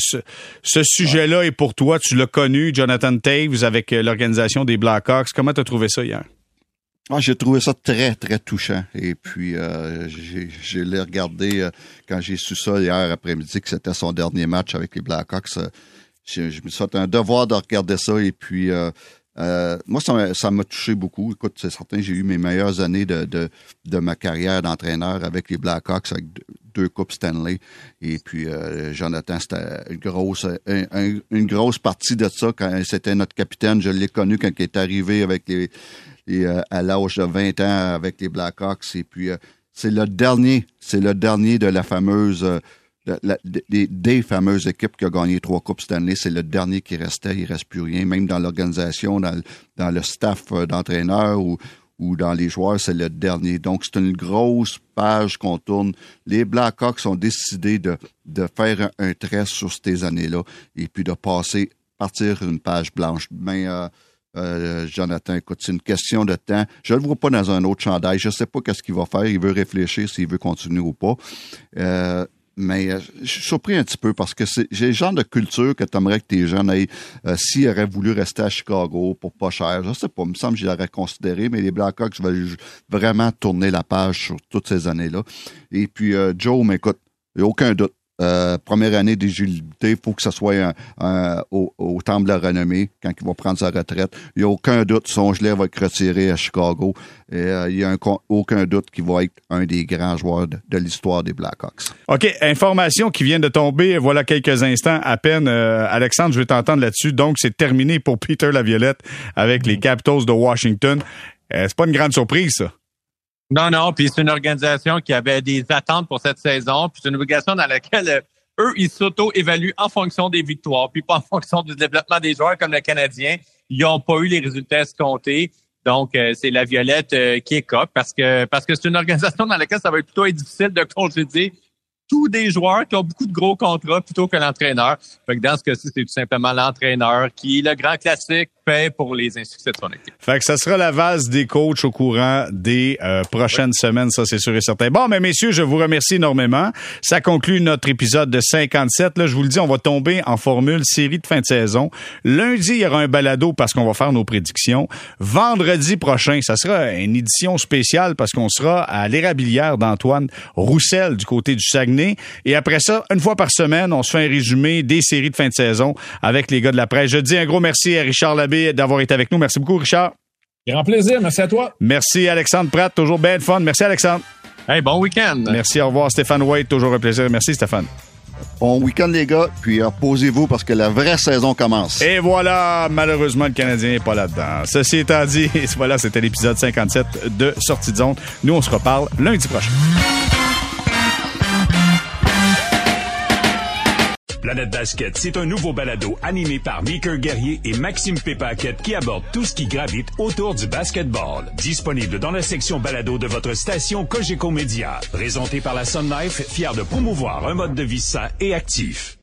ce, sujet-là est pour toi. Tu l'as connu, Jonathan Taves, avec l'organisation des Blackhawks. Comment t'as trouvé ça hier? Ah, j'ai trouvé ça très, très touchant. Et puis, euh, j'ai l'ai regardé euh, quand j'ai su ça hier après-midi, que c'était son dernier match avec les Blackhawks. Euh, je, me suis fait un devoir de regarder ça. Et puis, euh, moi, ça m'a touché beaucoup. Écoute, c'est certain, j'ai eu mes meilleures années de, de, de ma carrière d'entraîneur avec les Blackhawks, avec deux, coupes Stanley. Et puis, Jonathan, c'était une grosse, une grosse partie de ça quand c'était notre capitaine. Je l'ai connu quand il est arrivé avec les et euh, à l'âge de 20 ans avec les Blackhawks. Et puis, euh, c'est le dernier, c'est le dernier de la fameuse des, fameuses équipes qui ont gagné trois Coupes cette année, c'est le dernier qui restait. Il reste plus rien. Même dans l'organisation, dans, le staff euh, d'entraîneur ou, dans les joueurs, c'est le dernier. Donc, c'est une grosse page qu'on tourne. Les Blackhawks ont décidé de, faire un, trait sur ces années-là et puis de passer, partir une page blanche. Mais euh, euh, Jonathan, écoute, c'est une question de temps. Je ne le vois pas dans un autre chandail. Je ne sais pas qu'est-ce qu'il va faire. Il veut réfléchir s'il veut continuer ou pas. Euh, mais euh, je suis surpris un petit peu parce que c'est j'ai le genre de culture que tu aimerais que tes jeunes aient. Euh, S'ils auraient voulu rester à Chicago pour pas cher, je sais pas, il me semble que je l'aurais considéré, mais les Blackhawks veulent vraiment tourner la page sur toutes ces années-là. Et puis, euh, Joe, mais écoute, il n'y a aucun doute. Euh, première année d'éligibilité, il faut que ce soit au, temple de la renommée quand il va prendre sa retraite. Il n'y a aucun doute, son gelé va être retiré à Chicago. Euh, il n'y a aucun doute qu'il va être un des grands joueurs de, l'histoire des Blackhawks. OK, information qui vient de tomber, voilà quelques instants à peine. Euh, Alexandre, je vais t'entendre là-dessus. Donc, c'est terminé pour Peter Laviolette avec les Capitals de Washington. c'est pas une grande surprise, ça. Non, non, puis c'est une organisation qui avait des attentes pour cette saison, puis c'est une organisation dans laquelle euh, eux, ils s'auto-évaluent en fonction des victoires, puis pas en fonction du développement des joueurs comme le Canadien. Ils n'ont pas eu les résultats escomptés. Donc, euh, c'est la Violette euh, qui est cop parce que parce que c'est une organisation dans laquelle ça va être plutôt difficile de congédier tous des joueurs qui ont beaucoup de gros contrats plutôt que l'entraîneur. Fait que dans ce cas-ci, c'est tout simplement l'entraîneur qui, le grand classique, paie pour les insuccès de son équipe. Fait que ça sera la vase des coachs au courant des euh, prochaines semaines, ça c'est sûr et certain. Bon, mais messieurs, je vous remercie énormément. Ça conclut notre épisode de 57. Là, je vous le dis, on va tomber en formule série de fin de saison. Lundi, il y aura un balado parce qu'on va faire nos prédictions. Vendredi prochain, ça sera une édition spéciale parce qu'on sera à l'érabilière d'Antoine Roussel du côté du Saguenay. Et après ça, une fois par semaine, on se fait un résumé des séries de fin de saison avec les gars de la presse. Je dis un gros merci à Richard Labbé d'avoir été avec nous. Merci beaucoup, Richard. Grand plaisir. Merci à toi. Merci, Alexandre Pratt. Toujours bien fun. Merci, Alexandre. Hey, bon week-end. Merci. Au revoir, Stéphane White. Toujours un plaisir. Merci, Stéphane. Bon week-end, les gars. Puis reposez-vous parce que la vraie saison commence. Et voilà, malheureusement, le Canadien n'est pas là-dedans. Ceci étant dit, voilà, c'était l'épisode 57 de Sortie de zone. Nous, on se reparle lundi prochain. Planète Basket, c'est un nouveau balado animé par Meeker Guerrier et Maxime Pépaquette qui aborde tout ce qui gravite autour du basketball. Disponible dans la section balado de votre station Cogeco Média. Présenté par la Sun Life, fier de promouvoir un mode de vie sain et actif.